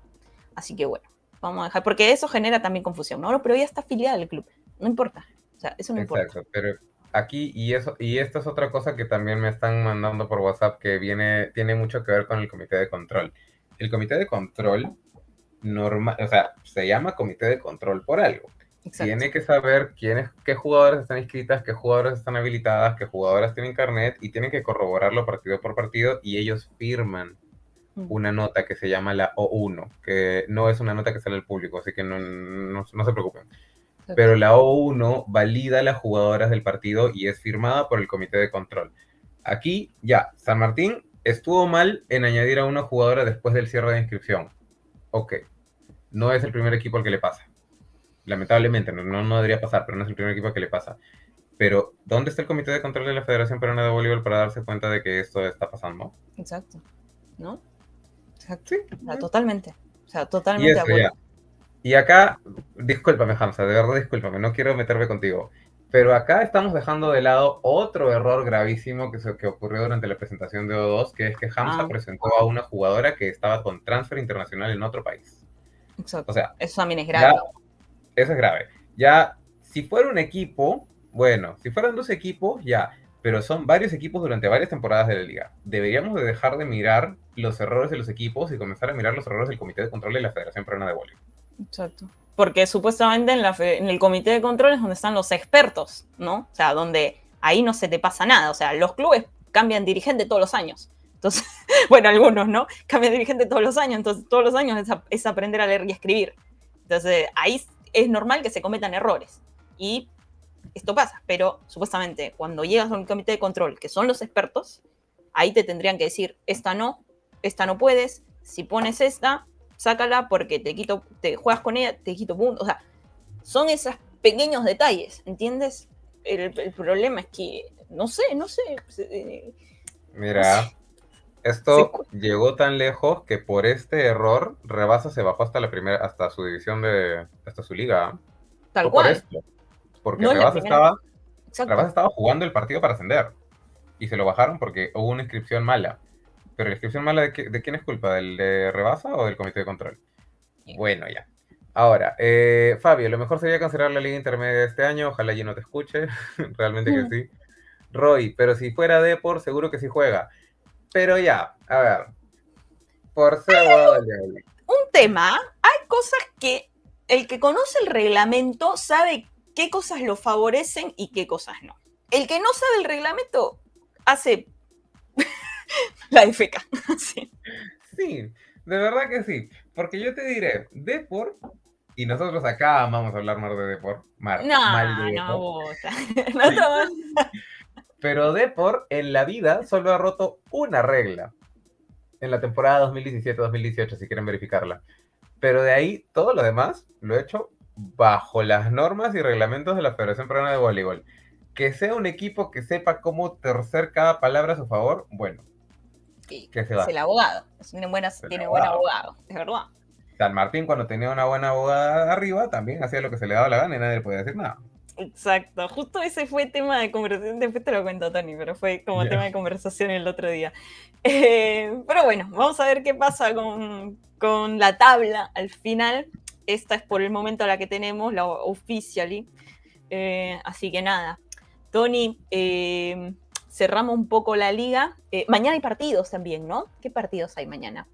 Así que bueno, vamos a dejar, porque eso genera también confusión, ¿no? Pero ya está afiliada al club, no importa, o sea, eso no Exacto, importa. pero aquí, y eso, y esto es otra cosa que también me están mandando por WhatsApp que viene, tiene mucho que ver con el comité de control. El comité de control normal, o sea, se llama comité de control por algo. Tiene que saber quiénes, qué jugadoras están inscritas, qué jugadoras están habilitadas, qué jugadoras tienen carnet y tienen que corroborarlo partido por partido y ellos firman una nota que se llama la O1, que no es una nota que sale al público, así que no, no, se preocupen. Pero la O1 valida las jugadoras del partido y es firmada por el comité de control. Aquí ya, San Martín estuvo mal en añadir a una jugadora después del cierre de inscripción. Ok, no es el primer equipo al que le pasa. Lamentablemente, no, no debería pasar, pero no es el primer equipo al que le pasa. Pero, ¿dónde está el comité de control de la Federación Peruana de Voleibol para darse cuenta de que esto está pasando? Exacto, ¿no? Sí. totalmente. O sea, totalmente y, y acá, discúlpame, Hamza, de verdad discúlpame, no quiero meterme contigo. Pero acá estamos dejando de lado otro error gravísimo que, se, que ocurrió durante la presentación de O2, que es que Hamza Ah. presentó a una jugadora que estaba con transfer internacional en otro país. Exacto. O sea, Eso también es grave. ya, eso es grave. Ya, si fuera un equipo, bueno, si fueran dos equipos, ya, pero son varios equipos durante varias temporadas de la liga. Deberíamos de dejar de mirar los errores de los equipos y comenzar a mirar los errores del Comité de Control de la Federación Peruana de Voleibol. Exacto. Porque supuestamente en, la en el comité de control es donde están los expertos, ¿no? O sea, donde ahí no se te pasa nada. O sea, los clubes cambian dirigente todos los años. Entonces, bueno, algunos, ¿no? Cambian dirigente todos los años. Entonces, todos los años es, a- es aprender a leer y escribir. Entonces, ahí es normal que se cometan errores. Y esto pasa. Pero supuestamente, cuando llegas a un comité de control, que son los expertos, ahí te tendrían que decir, esta no, esta no puedes. Si pones esta, sácala porque te quito, te juegas con ella, te quito puntos. O sea, son esos pequeños detalles, ¿entiendes? El, el problema es que, no sé, no sé. eh, Mira, esto llegó tan lejos que por este error Rebasa se bajó hasta la primera, hasta su división de, hasta su liga. Tal Fue por cual. esto. Porque No Rebasa estaba. Rebasa estaba jugando el partido para ascender. Y se lo bajaron porque hubo una inscripción mala. Pero la inscripción mala de, qué- de quién es culpa, ¿del de Rebasa o del comité de control? Bueno, ya. Ahora, eh, Fabio, lo mejor sería cancelar la liga intermedia de este año. Ojalá yo no te escuche. Realmente que Mm. sí. Roy, pero si fuera Depor, seguro que sí juega. Pero ya, a ver. Por ser diablo. Un tema, hay cosas que el que conoce el reglamento sabe qué cosas lo favorecen y qué cosas no. El que no sabe el reglamento hace la FK. Sí. Sí, de verdad que sí. Porque yo te diré, Depor, y nosotros acá vamos a hablar más de Depor. Mar, No, mal de no, Depor. No vas- Pero Depor en la vida solo ha roto una regla. En la temporada 2017-2018, si quieren verificarla. Pero de ahí, todo lo demás lo he hecho bajo las normas y reglamentos de la Federación Peruana de Voleibol. Que sea un equipo que sepa cómo torcer cada palabra a su favor, bueno, Sí, que se va. Es el abogado. Tiene, buenas, tiene buen abogado. es verdad. San Martín, cuando tenía una buena abogada arriba, también hacía lo que se le daba la gana y nadie le podía decir nada. Exacto, justo ese fue tema de conversación, después te lo cuento Tony, pero fue como tema de conversación el otro día. Eh, pero bueno, vamos a ver qué pasa con, con la tabla al final. Esta es por el momento la que tenemos, la officially. Eh, así que nada, Tony, eh, cerramos un poco la liga. Eh, mañana hay partidos también, ¿no? ¿Qué partidos hay mañana?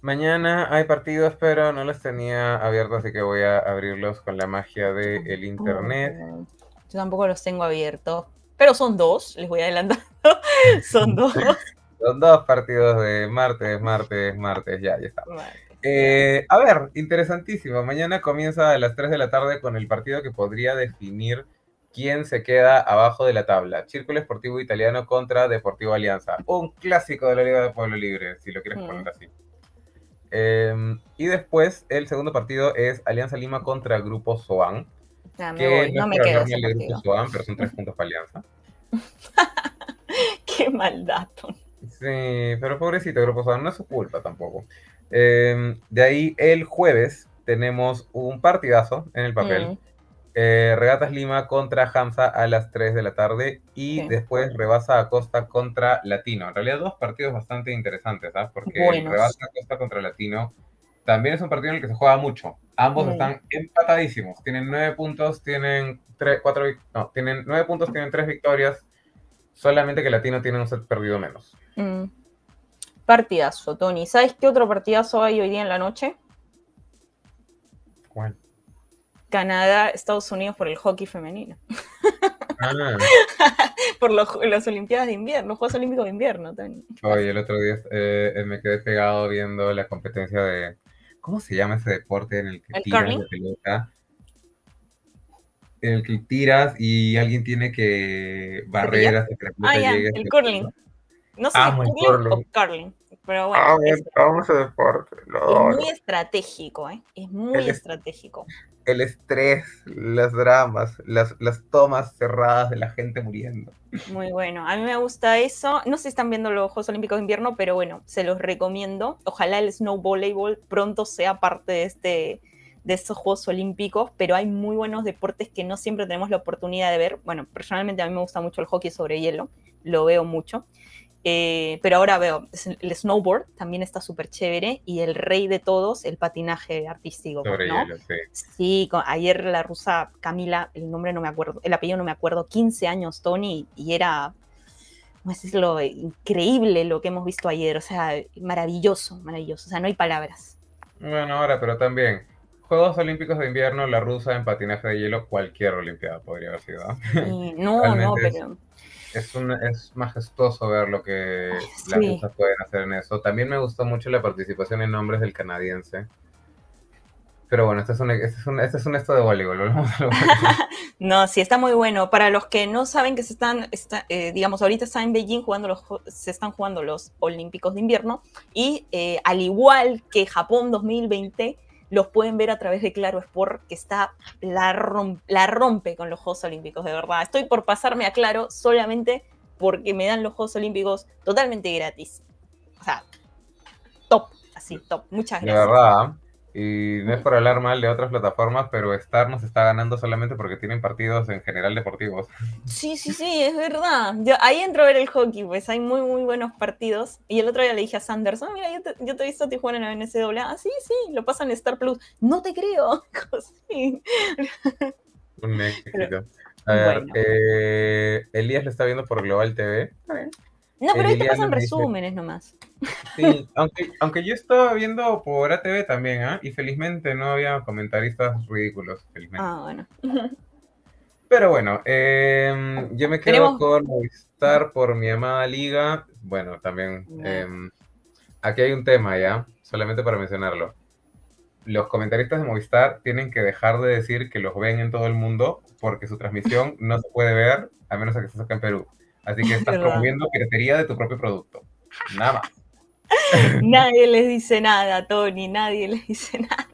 Mañana hay partidos, pero no los tenía abiertos, así que voy a abrirlos con la magia del internet. Oh, Yo tampoco los tengo abiertos, pero son dos, les voy adelantando. son dos. Son dos partidos de martes, martes, martes, ya, ya está. Vale. Eh, a ver, interesantísimo. Mañana comienza a las 3 de la tarde con el partido que podría definir quién se queda abajo de la tabla. Círculo Esportivo Italiano contra Deportivo Alianza. Un clásico de la Liga de Pueblo Libre, si lo quieres Mm. poner así. Eh, y después el segundo partido es Alianza Lima contra Grupo Soan. Ah, me Que voy, no no me quedo de Grupo. Soan, pero son tres puntos para Alianza. Qué maldad. Tony. Sí, pero pobrecito Grupo Soan, no es su culpa tampoco. Eh, de ahí el jueves tenemos un partidazo en el papel. Mm, Eh, Regatas Lima contra Hamza a las 3 de la tarde y después Rebasa Acosta contra Latino. En realidad dos partidos bastante interesantes, ¿sabes? Porque el Buenos. Rebasa Acosta contra Latino también es un partido en el que se juega mucho. Ambos Mm. están empatadísimos. Tienen nueve puntos, tienen tres, cuatro, vic- no, tienen nueve puntos, tienen tres victorias. Solamente que Latino tiene un set perdido menos. mm. Partidazo, Tony. ¿Sabes qué otro partidazo hay hoy día en la noche? ¿Cuál? Canadá, Estados Unidos por el hockey femenino. Ah, Por los, las Olimpiadas de invierno, los Juegos Olímpicos de invierno, Tony. Oye, el otro día eh, me quedé pegado viendo la competencia de. ¿Cómo se llama ese deporte en el que ¿El tiras curling? la pelota? En el que tiras y alguien tiene que barrer hasta que la pelota Ah, llegue. el curling. No sé Amo el si curling, o curling, pero bueno, Ah, es, amo ese deporte. lo es muy estratégico, ¿eh? Es muy El es- estratégico. El estrés, las dramas, las, las tomas cerradas de la gente muriendo. Muy bueno. A mí me gusta eso. No sé si están viendo los Juegos Olímpicos de Invierno, pero bueno, se los recomiendo. Ojalá el snow volleyball pronto sea parte de este, de estos Juegos Olímpicos, pero hay muy buenos deportes que no siempre tenemos la oportunidad de ver. Bueno, personalmente a mí me gusta mucho el hockey sobre hielo, lo veo mucho. Eh, pero ahora veo, el snowboard también está súper chévere y el rey de todos, el patinaje artístico. ¿no? sí. ayer la rusa Camila, el nombre no me acuerdo, el apellido no me acuerdo, 15 años Tony y era, ¿cómo decirlo? Increíble lo que hemos visto ayer, o sea, maravilloso, maravilloso, o sea, no hay palabras. Bueno, ahora, pero también, Juegos Olímpicos de Invierno, la rusa en patinaje de hielo, cualquier Olimpiada podría haber sido. no, no, pero es, es majestuoso ver lo que las rusas pueden hacer en eso. También me gustó mucho la participación en nombres del canadiense. Pero bueno, este es un, este es un, este es un esto de voleibol. no, sí, está muy bueno. Para los que no saben que se están, eh, digamos, ahorita están en Beijing jugando los, se están jugando los Olímpicos de invierno y eh, al igual que Japón 2020, los pueden ver a través de Claro Sport, que está la, la rompe con los Juegos Olímpicos, de verdad. Estoy por pasarme a Claro solamente porque me dan los Juegos Olímpicos totalmente gratis. O sea, top, así, top. Muchas gracias. De verdad, y no es por hablar mal de otras plataformas, pero Star nos está ganando solamente porque tienen partidos en general deportivos. Sí, sí, sí, es verdad. Yo, ahí entro a ver el hockey, pues hay muy, muy buenos partidos. Y el otro día le dije a Sanders, oh, mira, yo te, yo te he visto a Tijuana en la NCAA. Ah, sí, sí, lo pasan en Star Plus. No te creo. sí. Un éxito. A ver, eh, Elías lo está viendo por Global TV. No, pero ahí te pasan resúmenes nomás. Sí, aunque, aunque yo estaba viendo por ATV también, ¿ah? Y felizmente no había comentaristas ridículos, felizmente. Ah, bueno. Pero bueno, em, yo me quedo con Movistar por mi amada liga. Bueno, también em, aquí hay un tema ya, solamente para mencionarlo. Los comentaristas de Movistar tienen que dejar de decir que los ven en todo el mundo porque su transmisión no se puede ver a menos que se saque en Perú. Así que estás promoviendo piratería de tu propio producto. Nada más. nadie les dice nada, Tony, nadie les dice nada.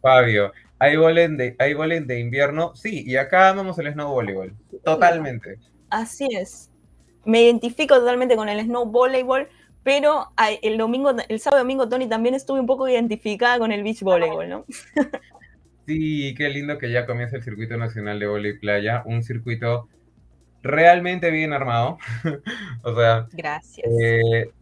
Fabio, ¿hay volen de, hay de invierno? Sí, y acá amamos el snow volleyball. Totalmente. Así es. Me identifico totalmente con el snow volleyball, pero el domingo, el sábado domingo, Tony, también estuve un poco identificada con el beach volleyball, ¿no? sí, qué lindo que ya comienza el circuito nacional de voleibol playa, un circuito realmente bien armado. o sea, gracias. Eh,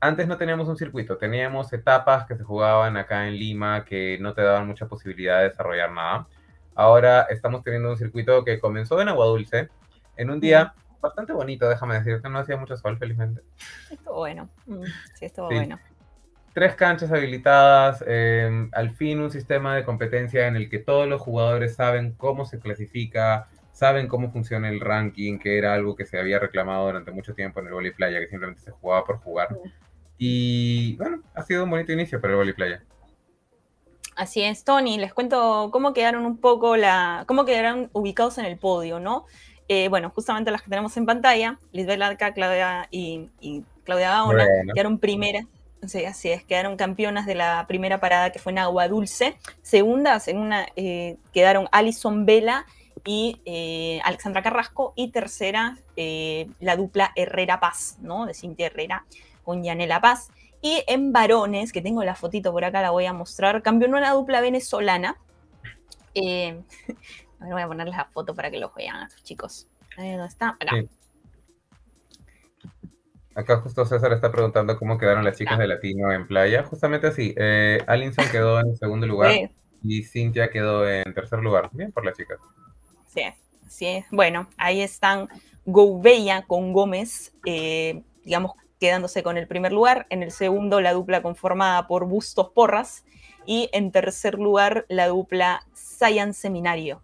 antes no teníamos un circuito, teníamos etapas que se jugaban acá en Lima que no te daban mucha posibilidad de desarrollar nada. Ahora estamos teniendo un circuito que comenzó en Agua Dulce, en un día bastante bonito, déjame decirte, no hacía mucho sol, felizmente. Estuvo bueno, mm, sí, estuvo bueno. Tres canchas habilitadas, em, al fin un sistema de competencia en el que todos los jugadores saben cómo se clasifica, saben cómo funciona el ranking, que era algo que se había reclamado durante mucho tiempo en el volley playa, que simplemente se jugaba por jugar. Y bueno, ha sido un bonito inicio para el volley playa. Así es, Tony, les cuento cómo quedaron un poco la, cómo quedaron ubicados en el podio, ¿no? Eh, bueno, justamente las que tenemos en pantalla, Lisbeth Larca, Claudia y, Claudia Gaona, quedaron primeras, sí, así es, quedaron campeonas de la primera parada que fue en Agua Dulce. Segundas, en una, eh, quedaron Alison Vela y eh, Alexandra Carrasco. Y tercera, la dupla Herrera Paz, ¿no? De Cintia Herrera con Yanela Paz. Y en varones, que tengo la fotito por acá, la voy a mostrar, cambió una dupla venezolana. Eh, voy a ponerles la foto para que lo vean, chicos. ¿Dónde está? Acá. Acá justo César está preguntando cómo quedaron las chicas de Latino en playa. Justamente así, eh, Alinson quedó en segundo lugar y Cintia quedó en tercer lugar. Bien por las chicas. Sí, sí. Bueno, ahí están Gouveia con Gómez, eh, digamos, quedándose con el primer lugar. En el segundo, la dupla conformada por Bustos Porras. Y en tercer lugar, la dupla Sayan Seminario.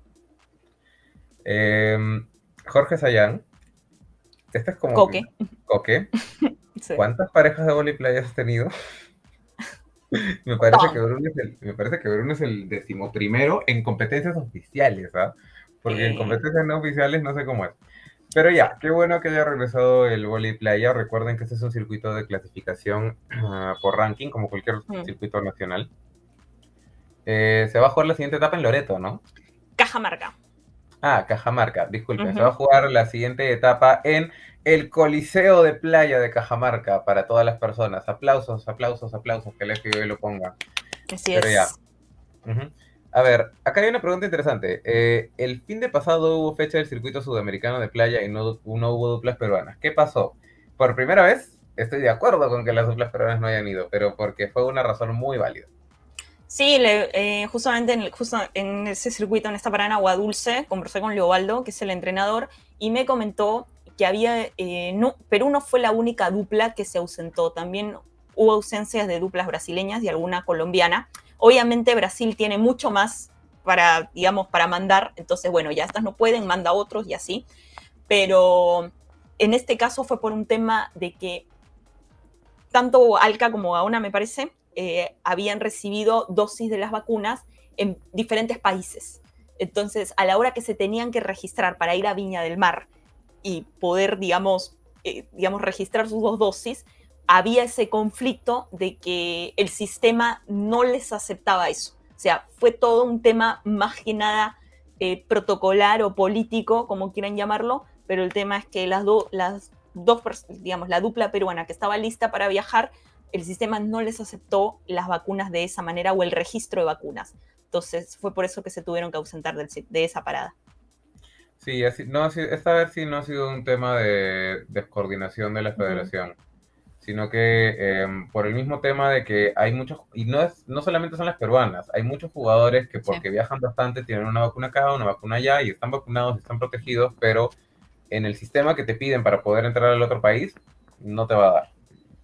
Em, Jorge Sayan. Este es como. Coque. Coque. ¿Cuántas parejas de voleibol has tenido? me, parece que Bruno es el, me parece que Bruno es el decimoprimero en competencias oficiales, ¿ah? Porque en competencias no oficiales no sé cómo es. Pero ya, qué bueno que haya regresado el volley playa. Recuerden que este es un circuito de clasificación ah, por ranking, como cualquier mm. circuito nacional. Eh, se va a jugar la siguiente etapa en Loreto, ¿no? Cajamarca. Ah, Cajamarca, disculpen. Se va a jugar la siguiente etapa en el Coliseo de Playa de Cajamarca para todas las personas. Aplausos, aplausos, aplausos, que el FBI lo ponga. Así Pero ya. A ver, acá hay una pregunta interesante. Eh, el fin de pasado hubo fecha del circuito sudamericano de playa y no, no hubo duplas peruanas. ¿Qué pasó? Por primera vez, estoy de acuerdo con que las duplas peruanas no hayan ido, pero porque fue una razón muy válida. Sí, eh, justamente en, justo en ese circuito, en esta parada Agua Dulce, conversé con Leobaldo, que es el entrenador, y me comentó que había, eh, no, Perú no fue la única dupla que se ausentó, también hubo ausencias de duplas brasileñas y alguna colombiana. Obviamente Brasil tiene mucho más para, digamos, para mandar, entonces, bueno, ya estas no pueden, manda otros y así, pero en este caso fue por un tema de que tanto Alca como Gaona, me parece, eh, habían recibido dosis de las vacunas en diferentes países. Entonces, a la hora que se tenían que registrar para ir a Viña del Mar y poder, digamos, eh, digamos registrar sus dos dosis, había ese conflicto de que el sistema no les aceptaba eso. O sea, fue todo un tema más que nada eh, protocolar o político, como quieran llamarlo, pero el tema es que las, las dos, digamos, la dupla peruana que estaba lista para viajar el sistema no les aceptó las vacunas de esa manera o el registro de vacunas. Entonces fue por eso que se tuvieron que ausentar de esa parada. Sí, así, no, esta vez sí no ha sido un tema de descoordinación de la federación, sino que em, por el mismo tema de que hay muchos, y no, es, no solamente son las peruanas, hay muchos jugadores que porque viajan bastante tienen una vacuna acá, una vacuna allá y están vacunados, están protegidos, pero en el sistema que te piden para poder entrar al otro país, no te va a dar.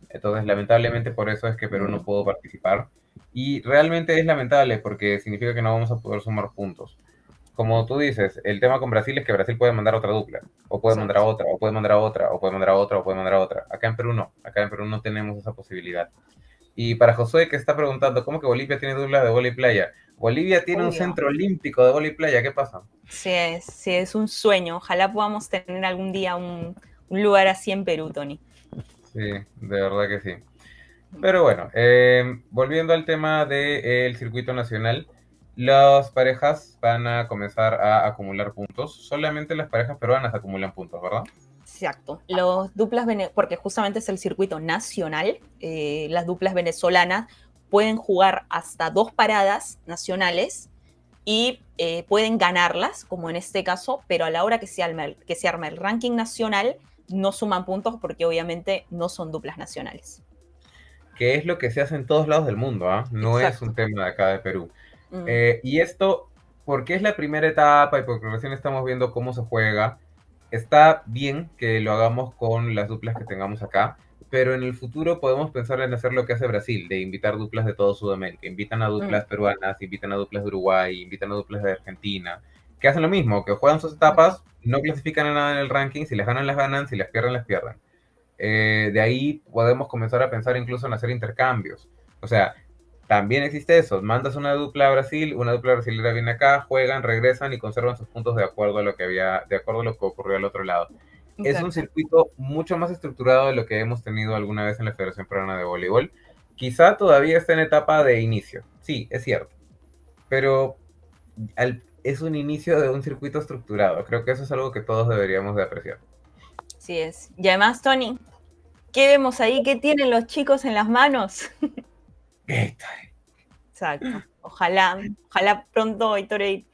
Entonces, lamentablemente por eso es que Perú no pudo participar. Y realmente es lamentable porque significa que no vamos a poder sumar puntos. Como tú dices, el tema con Brasil es que Brasil puede mandar otra dupla, o puede mandar a otra, o puede mandar a otra, o puede mandar a otra, o puede mandar a otra. Acá en Perú no, acá en Perú no tenemos esa posibilidad. Y para Josué que está preguntando, ¿cómo que Bolivia tiene dupla de bola y playa? Bolivia tiene un centro olímpico de bola y playa, ¿qué pasa? Sí, es, sí, es un sueño. Ojalá podamos tener algún día un, un lugar así en Perú, Tony. Sí, de verdad que sí. Pero bueno, eh, volviendo al tema del circuito nacional, las parejas van a comenzar a acumular puntos. Solamente las parejas peruanas acumulan puntos, ¿verdad? Exacto. Los duplas, porque justamente es el circuito nacional, eh, las duplas venezolanas pueden jugar hasta dos paradas nacionales y eh, pueden ganarlas, como en este caso, pero a la hora que se, que se arma el ranking nacional, no suman puntos porque obviamente no son duplas nacionales. Que es lo que se hace en todos lados del mundo, ¿ah? no es un tema de acá de Perú. Mm. Eh, y esto, porque es la primera etapa y porque recién estamos viendo cómo se juega, está bien que lo hagamos con las duplas que tengamos acá, pero en el futuro podemos pensar en hacer lo que hace Brasil, de invitar duplas de todo Sudamérica. Invitan a duplas mm. peruanas, invitan a duplas de Uruguay, invitan a duplas de Argentina, que hacen lo mismo, que juegan sus etapas, no clasifican a nada en el ranking, si las ganan, las ganan, si las pierden, las pierden. Eh, de ahí podemos comenzar a pensar incluso en hacer intercambios. O sea, también existe eso, mandas una dupla a Brasil, una dupla brasileña viene acá, juegan, regresan y conservan sus puntos de acuerdo a lo que había, de acuerdo a lo que ocurrió al otro lado. Es un circuito mucho más estructurado de lo que hemos tenido alguna vez en la Federación Peruana de Voleibol. Quizá todavía está en etapa de inicio, sí, es cierto, pero al, es un inicio de un circuito estructurado. Creo que eso es algo que todos deberíamos de apreciar. Sí es. Y además, Tony, ¿qué vemos ahí? ¿Qué tienen los chicos en las manos? Exacto. Ojalá, ojalá pronto Gatorade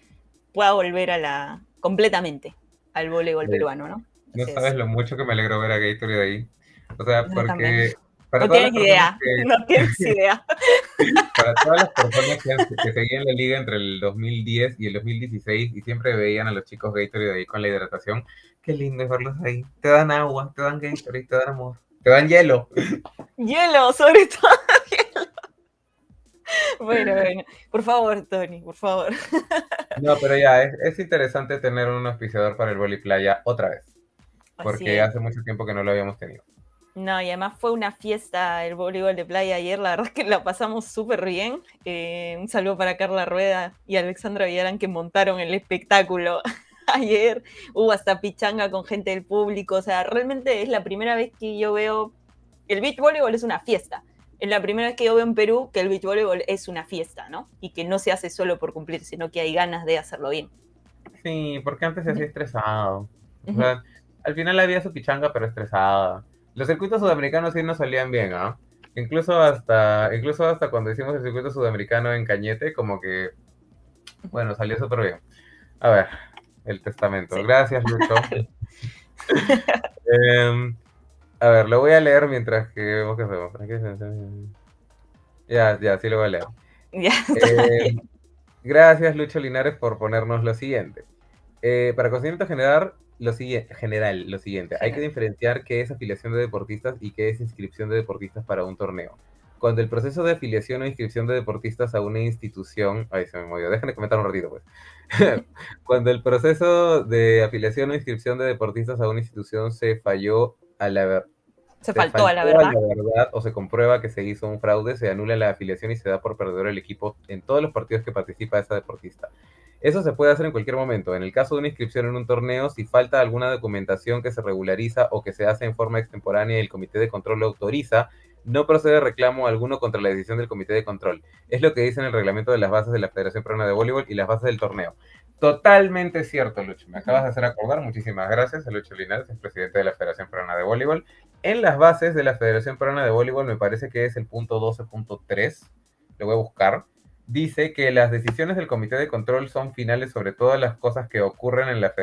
pueda volver a la completamente al voleibol peruano, ¿no? no sabes lo mucho que me alegro ver a Gatorade ahí. O sea, porque no tienes idea, no tienes idea. Para todas las personas que, seguían la liga entre el 2010 y el 2016 y siempre veían a los chicos Gatorade ahí con la hidratación, qué lindo es verlos ahí. Te dan agua, te dan Gatorade, te dan amor, te dan hielo. Hielo, sobre todo. Bueno, bueno, por favor, Tony, por favor. No, pero ya, es, interesante tener un auspiciador para el Boli Playa otra vez, porque hace mucho tiempo que no lo habíamos tenido. No, y además fue una fiesta el voleibol de playa ayer, la verdad es que la pasamos súper bien. Eh, un saludo para Carla Rueda y Alexandra Villarán que montaron el espectáculo ayer. Hubo hasta pichanga con gente del público, o sea, realmente es la primera vez que yo veo, el beach voleibol es una fiesta. Es la primera vez que yo veo en Perú que el beach voleibol es una fiesta, ¿no? Y que no se hace solo por cumplir, sino que hay ganas de hacerlo bien. Sí, porque antes se hacía estresado. O sea, al final había su pichanga, pero estresada. Los circuitos sudamericanos sí nos salían bien, ¿ah? Incluso hasta, incluso hasta cuando hicimos el circuito sudamericano en Cañete, como que Bueno, salió súper bien. A ver, el testamento. Gracias, Lucho. Em, a ver, lo voy a leer mientras que vemos qué hacemos. Ya, ya, sí lo voy a leer. Ya, Eh, gracias, Lucho Linares, por ponernos lo siguiente. Eh, para conocimiento general, lo siguiente, general, lo siguiente. Hay que diferenciar qué es afiliación de deportistas y qué es inscripción de deportistas para un torneo. Cuando el proceso de afiliación o inscripción de deportistas a una institución... Ay, se me movió. Déjenme comentar un ratito, pues. Cuando el proceso de afiliación o inscripción de deportistas a una institución se falló a la se faltó a la verdad. verdad o se comprueba que se hizo un fraude, se anula la afiliación y se da por perdedor el equipo en todos los partidos que participa esa deportista. Eso se puede hacer en cualquier momento. En el caso de una inscripción en un torneo, si falta alguna documentación que se regulariza o que se hace en forma extemporánea y el comité de control lo autoriza, no procede reclamo alguno contra la decisión del comité de control. Es lo que dice en el reglamento de las bases de la Federación Peruana de Voleibol y las bases del torneo. Totalmente cierto, Lucho. Me acabas de hacer acordar. Muchísimas gracias a Lucho Linares, el presidente de la Federación Peruana de Voleibol. En las bases de la Federación Peruana de Voleibol, me parece que es el punto 12.3, lo voy a buscar, dice que las decisiones del comité de control son finales sobre todas las cosas que ocurren en la,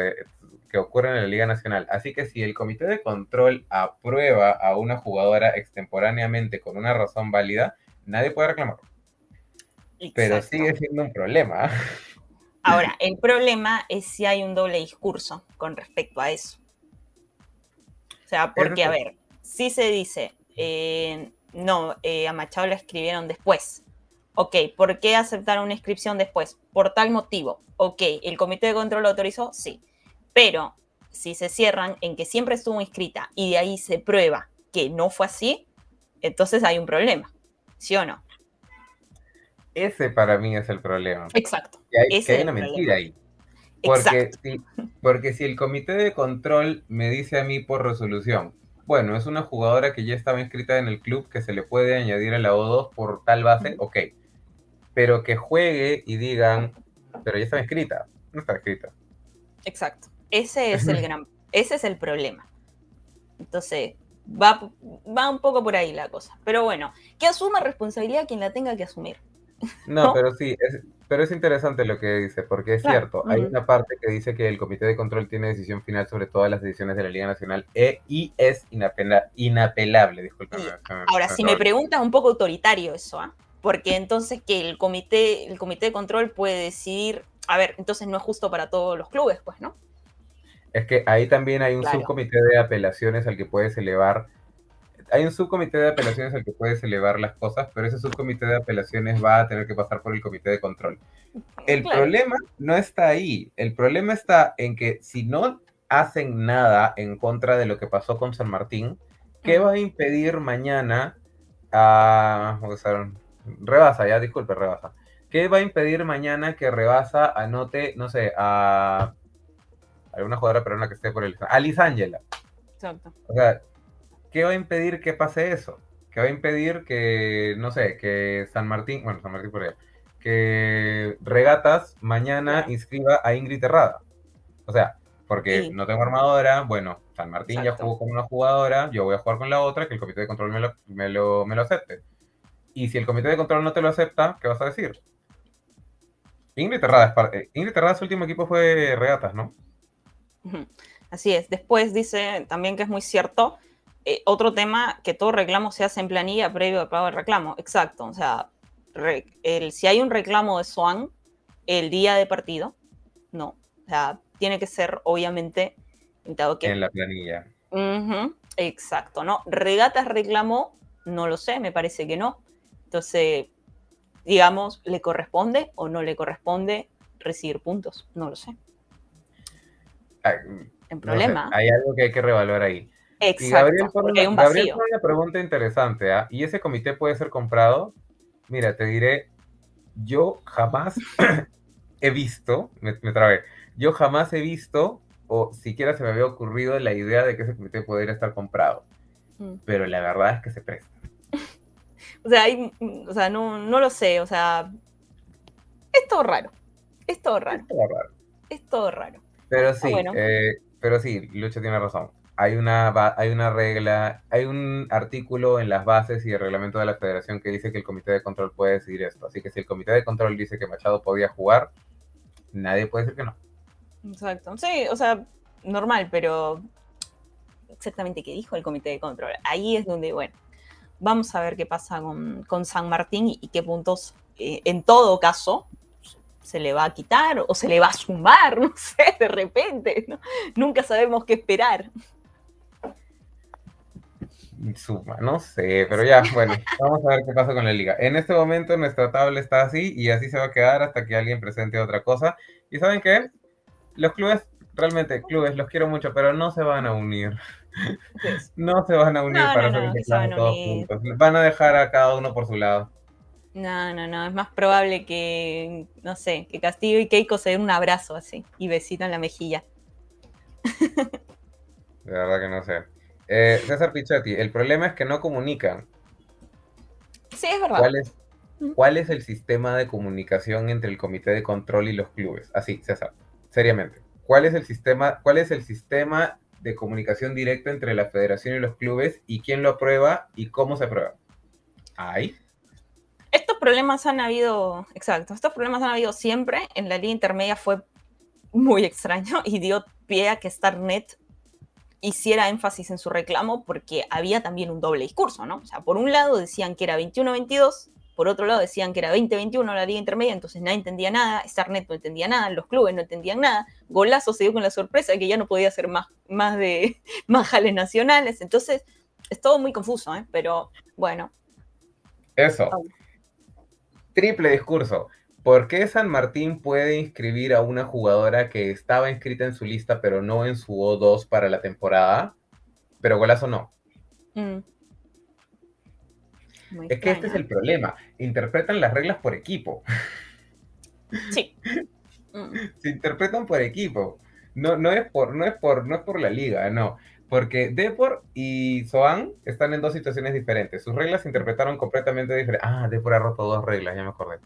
que ocurren en la Liga Nacional. Así que si el comité de control aprueba a una jugadora extemporáneamente con una razón válida, nadie puede reclamar. Pero sigue siendo un problema. Ahora, el problema es si hay un doble discurso con respecto a eso. O sea, porque, a ver, si se dice, eh, no, eh, a Machado la escribieron después. Ok, ¿por qué aceptaron una inscripción después? Por tal motivo. Ok, ¿el comité de control lo autorizó? Sí. Pero si se cierran en que siempre estuvo inscrita y de ahí se prueba que no fue así, entonces hay un problema. ¿Sí o no? Ese para mí es el problema. Exacto. Que hay, que una mentira problema. ahí. Porque Exacto. si, porque si el comité de control me dice a mí por resolución, bueno, es una jugadora que ya estaba inscrita en el club que se le puede añadir a la O2 por tal base, ok. Pero que juegue y digan, pero ya estaba inscrita, no está inscrita. Exacto. Ese es el gran, ese es el problema. Entonces, va, va un poco por ahí la cosa. Pero bueno, que asuma responsabilidad quien la tenga que asumir. No, ¿No? pero sí, es, pero es interesante lo que dice, porque es Claro, cierto, hay una parte que dice que el comité de control tiene decisión final sobre todas las decisiones de la Liga Nacional e- y es inapela- inapelable, Ahora, si me preguntas, un poco autoritario eso, ¿ah? Porque entonces que el comité, el comité de control puede decidir, a ver, entonces no es justo para todos los clubes, pues, ¿no? Es que ahí también hay un Claro. subcomité de apelaciones al que puedes elevar. Hay un subcomité de apelaciones al que puedes elevar las cosas, pero ese subcomité de apelaciones va a tener que pasar por el comité de control. El Claro. problema no está ahí. El problema está en que si no hacen nada en contra de lo que pasó con San Martín, ¿qué va a impedir mañana a. ¿cómo se llama? Rebasa, ya, disculpe, Rebasa. ¿Qué va a impedir mañana que Rebasa anote, no sé, a alguna jugadora peruana que esté por el. A Liz Ángela. Exacto. O sea, ¿qué va a impedir que pase eso? ¿Qué va a impedir que, no sé, que San Martín, bueno, San Martín por allá, que Regatas mañana inscriba a Ingrid Terrada? O sea, porque Sí. no tengo armadora, bueno, San Martín ya jugó con una jugadora, yo voy a jugar con la otra, que el comité de control me lo, me lo, me lo acepte. Y si el comité de control no te lo acepta, ¿qué vas a decir? Ingrid Terrada, es par- eh, Ingrid Terrada, su último equipo fue Regatas, ¿no? Así es. Después dice también que es muy cierto. eh, otro tema, que todo reclamo se hace en planilla previo al pago del reclamo. Exacto. O sea, re- el, si hay un reclamo de SWAN el día de partido, no. O sea, tiene que ser obviamente dado que En la planilla. Exacto, ¿no? Regatas reclamó, no lo sé, me parece que no. Entonces, digamos, ¿le corresponde o no le corresponde recibir puntos? No lo sé. Ay, En No sé, problema. hay algo que hay que revaluar ahí. Y Exacto, Gabriel hay una, un Gabriel pone una pregunta interesante, ¿ah? ¿Y ese comité puede ser comprado? Mira, te diré, yo jamás he visto, me, me trabé, yo jamás he visto, o siquiera se me había ocurrido la idea de que ese comité podría estar comprado. Mm. Pero la verdad es que se presta. O sea, hay- o sea no, no lo sé, o sea, es todo raro. Es todo raro, Es todo raro. es todo raro. Pero sí, bueno. eh, pero sí, Lucho tiene razón. Hay una, hay una regla, hay un artículo en las bases y el reglamento de la federación que dice que el comité de control puede decidir esto. Así que si el comité de control dice que Machado podía jugar, nadie puede decir que no. Exacto. Sí, o sea, normal, pero exactamente qué dijo el comité de control. Ahí es donde, bueno, vamos a ver qué pasa con, San Martín y, qué puntos, eh, en todo caso, se le va a quitar o se le va a sumar, no sé, de repente. Nunca sabemos qué esperar. Suma, no sé, pero ya, bueno, vamos a ver qué pasa con la liga. En este momento nuestra tabla está así y así se va a quedar hasta que alguien presente otra cosa. ¿Y saben qué? Los clubes, realmente, clubes, los quiero mucho, pero no se van a unir. No se van a unir para hacer todos juntos. Van a dejar a cada uno por su lado. No, no, no. Es más probable que, no sé, que Castillo y Keiko se den un abrazo así y besito en la mejilla. De verdad que no sé. Eh, César Pichetti, el problema es que no comunican. Sí, es verdad. ¿Cuál es, ¿Cuál es el sistema de comunicación entre el comité de control y los clubes? Así, César, seriamente. ¿Cuál es el sistema, cuál es el sistema de comunicación directa entre la federación y los clubes y quién lo aprueba y cómo se aprueba? ¿Hay? Estos problemas han habido, exacto, estos problemas han habido siempre. En la liga intermedia fue muy extraño y dio pie a que StarNet hiciera énfasis en su reclamo porque había también un doble discurso, ¿no? O sea, por un lado decían que era 21-22, por otro lado decían que era 2021 la liga intermedia, entonces nadie entendía nada, Starnet no entendía nada, los clubes no entendían nada, Golazo se dio con la sorpresa de que ya no podía hacer más, más de más jales nacionales, entonces es todo muy confuso, ¿eh? Pero bueno. Eso. Triple discurso. ¿Por qué San Martín puede inscribir a una jugadora que estaba inscrita en su lista, pero no en su O2 para la temporada? Pero Golazo no. Mm. es que este es el problema. Interpretan las reglas por equipo. Sí. Mm. Se interpretan por equipo. No, no, es por, no, es por, no es por la liga, no. Porque Depor y Soan están en dos situaciones diferentes. Sus reglas se interpretaron completamente diferentes. Ah, Depor ha roto dos reglas, ya me acordé.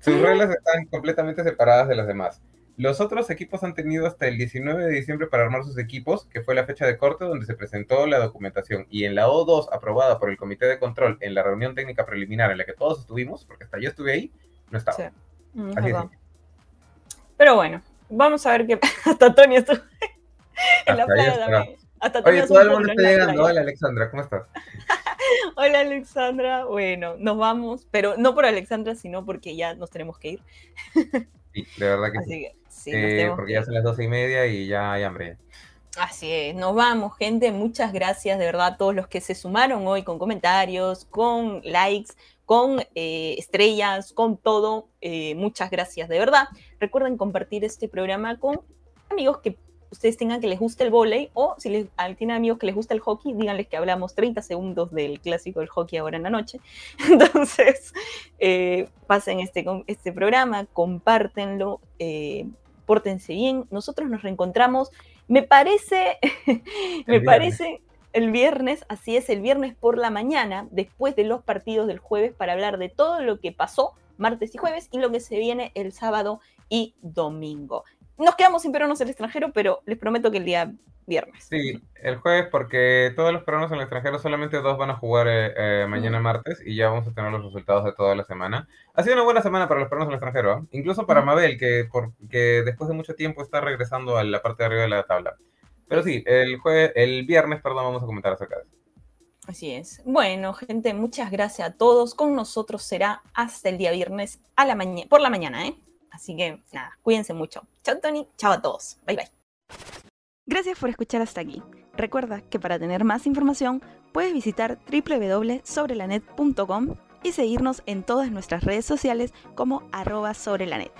Sus reglas están completamente separadas de las demás. Los otros equipos han tenido hasta el 19 de diciembre para armar sus equipos, que fue la fecha de corte donde se presentó la documentación. Y en la O2, aprobada por el Comité de Control en la reunión técnica preliminar en la que todos estuvimos, porque hasta yo estuve ahí, no estaba. Sí. Mm, Pero bueno, vamos a ver qué hasta Tony estuvo en la playa también. Oye, todo el mundo está llegando. Hola, Alexandra, ¿cómo estás? Hola, Alexandra. Bueno, nos vamos, pero no por Alexandra, sino porque ya nos tenemos que ir. Sí, de verdad que sí. sí eh, porque ya son las doce y media y ya hay hambre. Así es, nos vamos, gente. Muchas gracias de verdad a todos los que se sumaron hoy con comentarios, con likes, con eh, estrellas, con todo. Eh, muchas gracias de verdad. Recuerden compartir este programa con amigos que ustedes tengan que les guste el volei o si les, tienen amigos que les gusta el hockey, díganles que hablamos 30 segundos del clásico del hockey ahora en la noche. Entonces, eh, pasen este, este programa, compártenlo, eh, pórtense bien. Nosotros nos reencontramos, me parece, me parece el viernes, así es, el viernes por la mañana, después de los partidos del jueves, para hablar de todo lo que pasó martes y jueves y lo que se viene el sábado y domingo. Nos quedamos sin peruanos en el extranjero, pero les prometo que el día viernes. Sí, el jueves, porque todos los peruanos en el extranjero, solamente dos van a jugar eh, eh, mañana martes y ya vamos a tener los resultados de toda la semana. Ha sido una buena semana para los peruanos en el extranjero, ¿ah? incluso para Mabel, que, que después de mucho tiempo está regresando a la parte de arriba de la tabla. Pero sí, el, jueves, el viernes, perdón, vamos a comentar acerca de eso. Así es. Bueno, gente, muchas gracias a todos. Con nosotros será hasta el día viernes a la por la mañana, ¿eh? Así que nada, cuídense mucho. Chao Tony, chao a todos. Bye bye. Gracias por escuchar hasta aquí. Recuerda que para tener más información puedes visitar www.sobrelanet.com y seguirnos en todas nuestras redes sociales como arroba sobrelanet.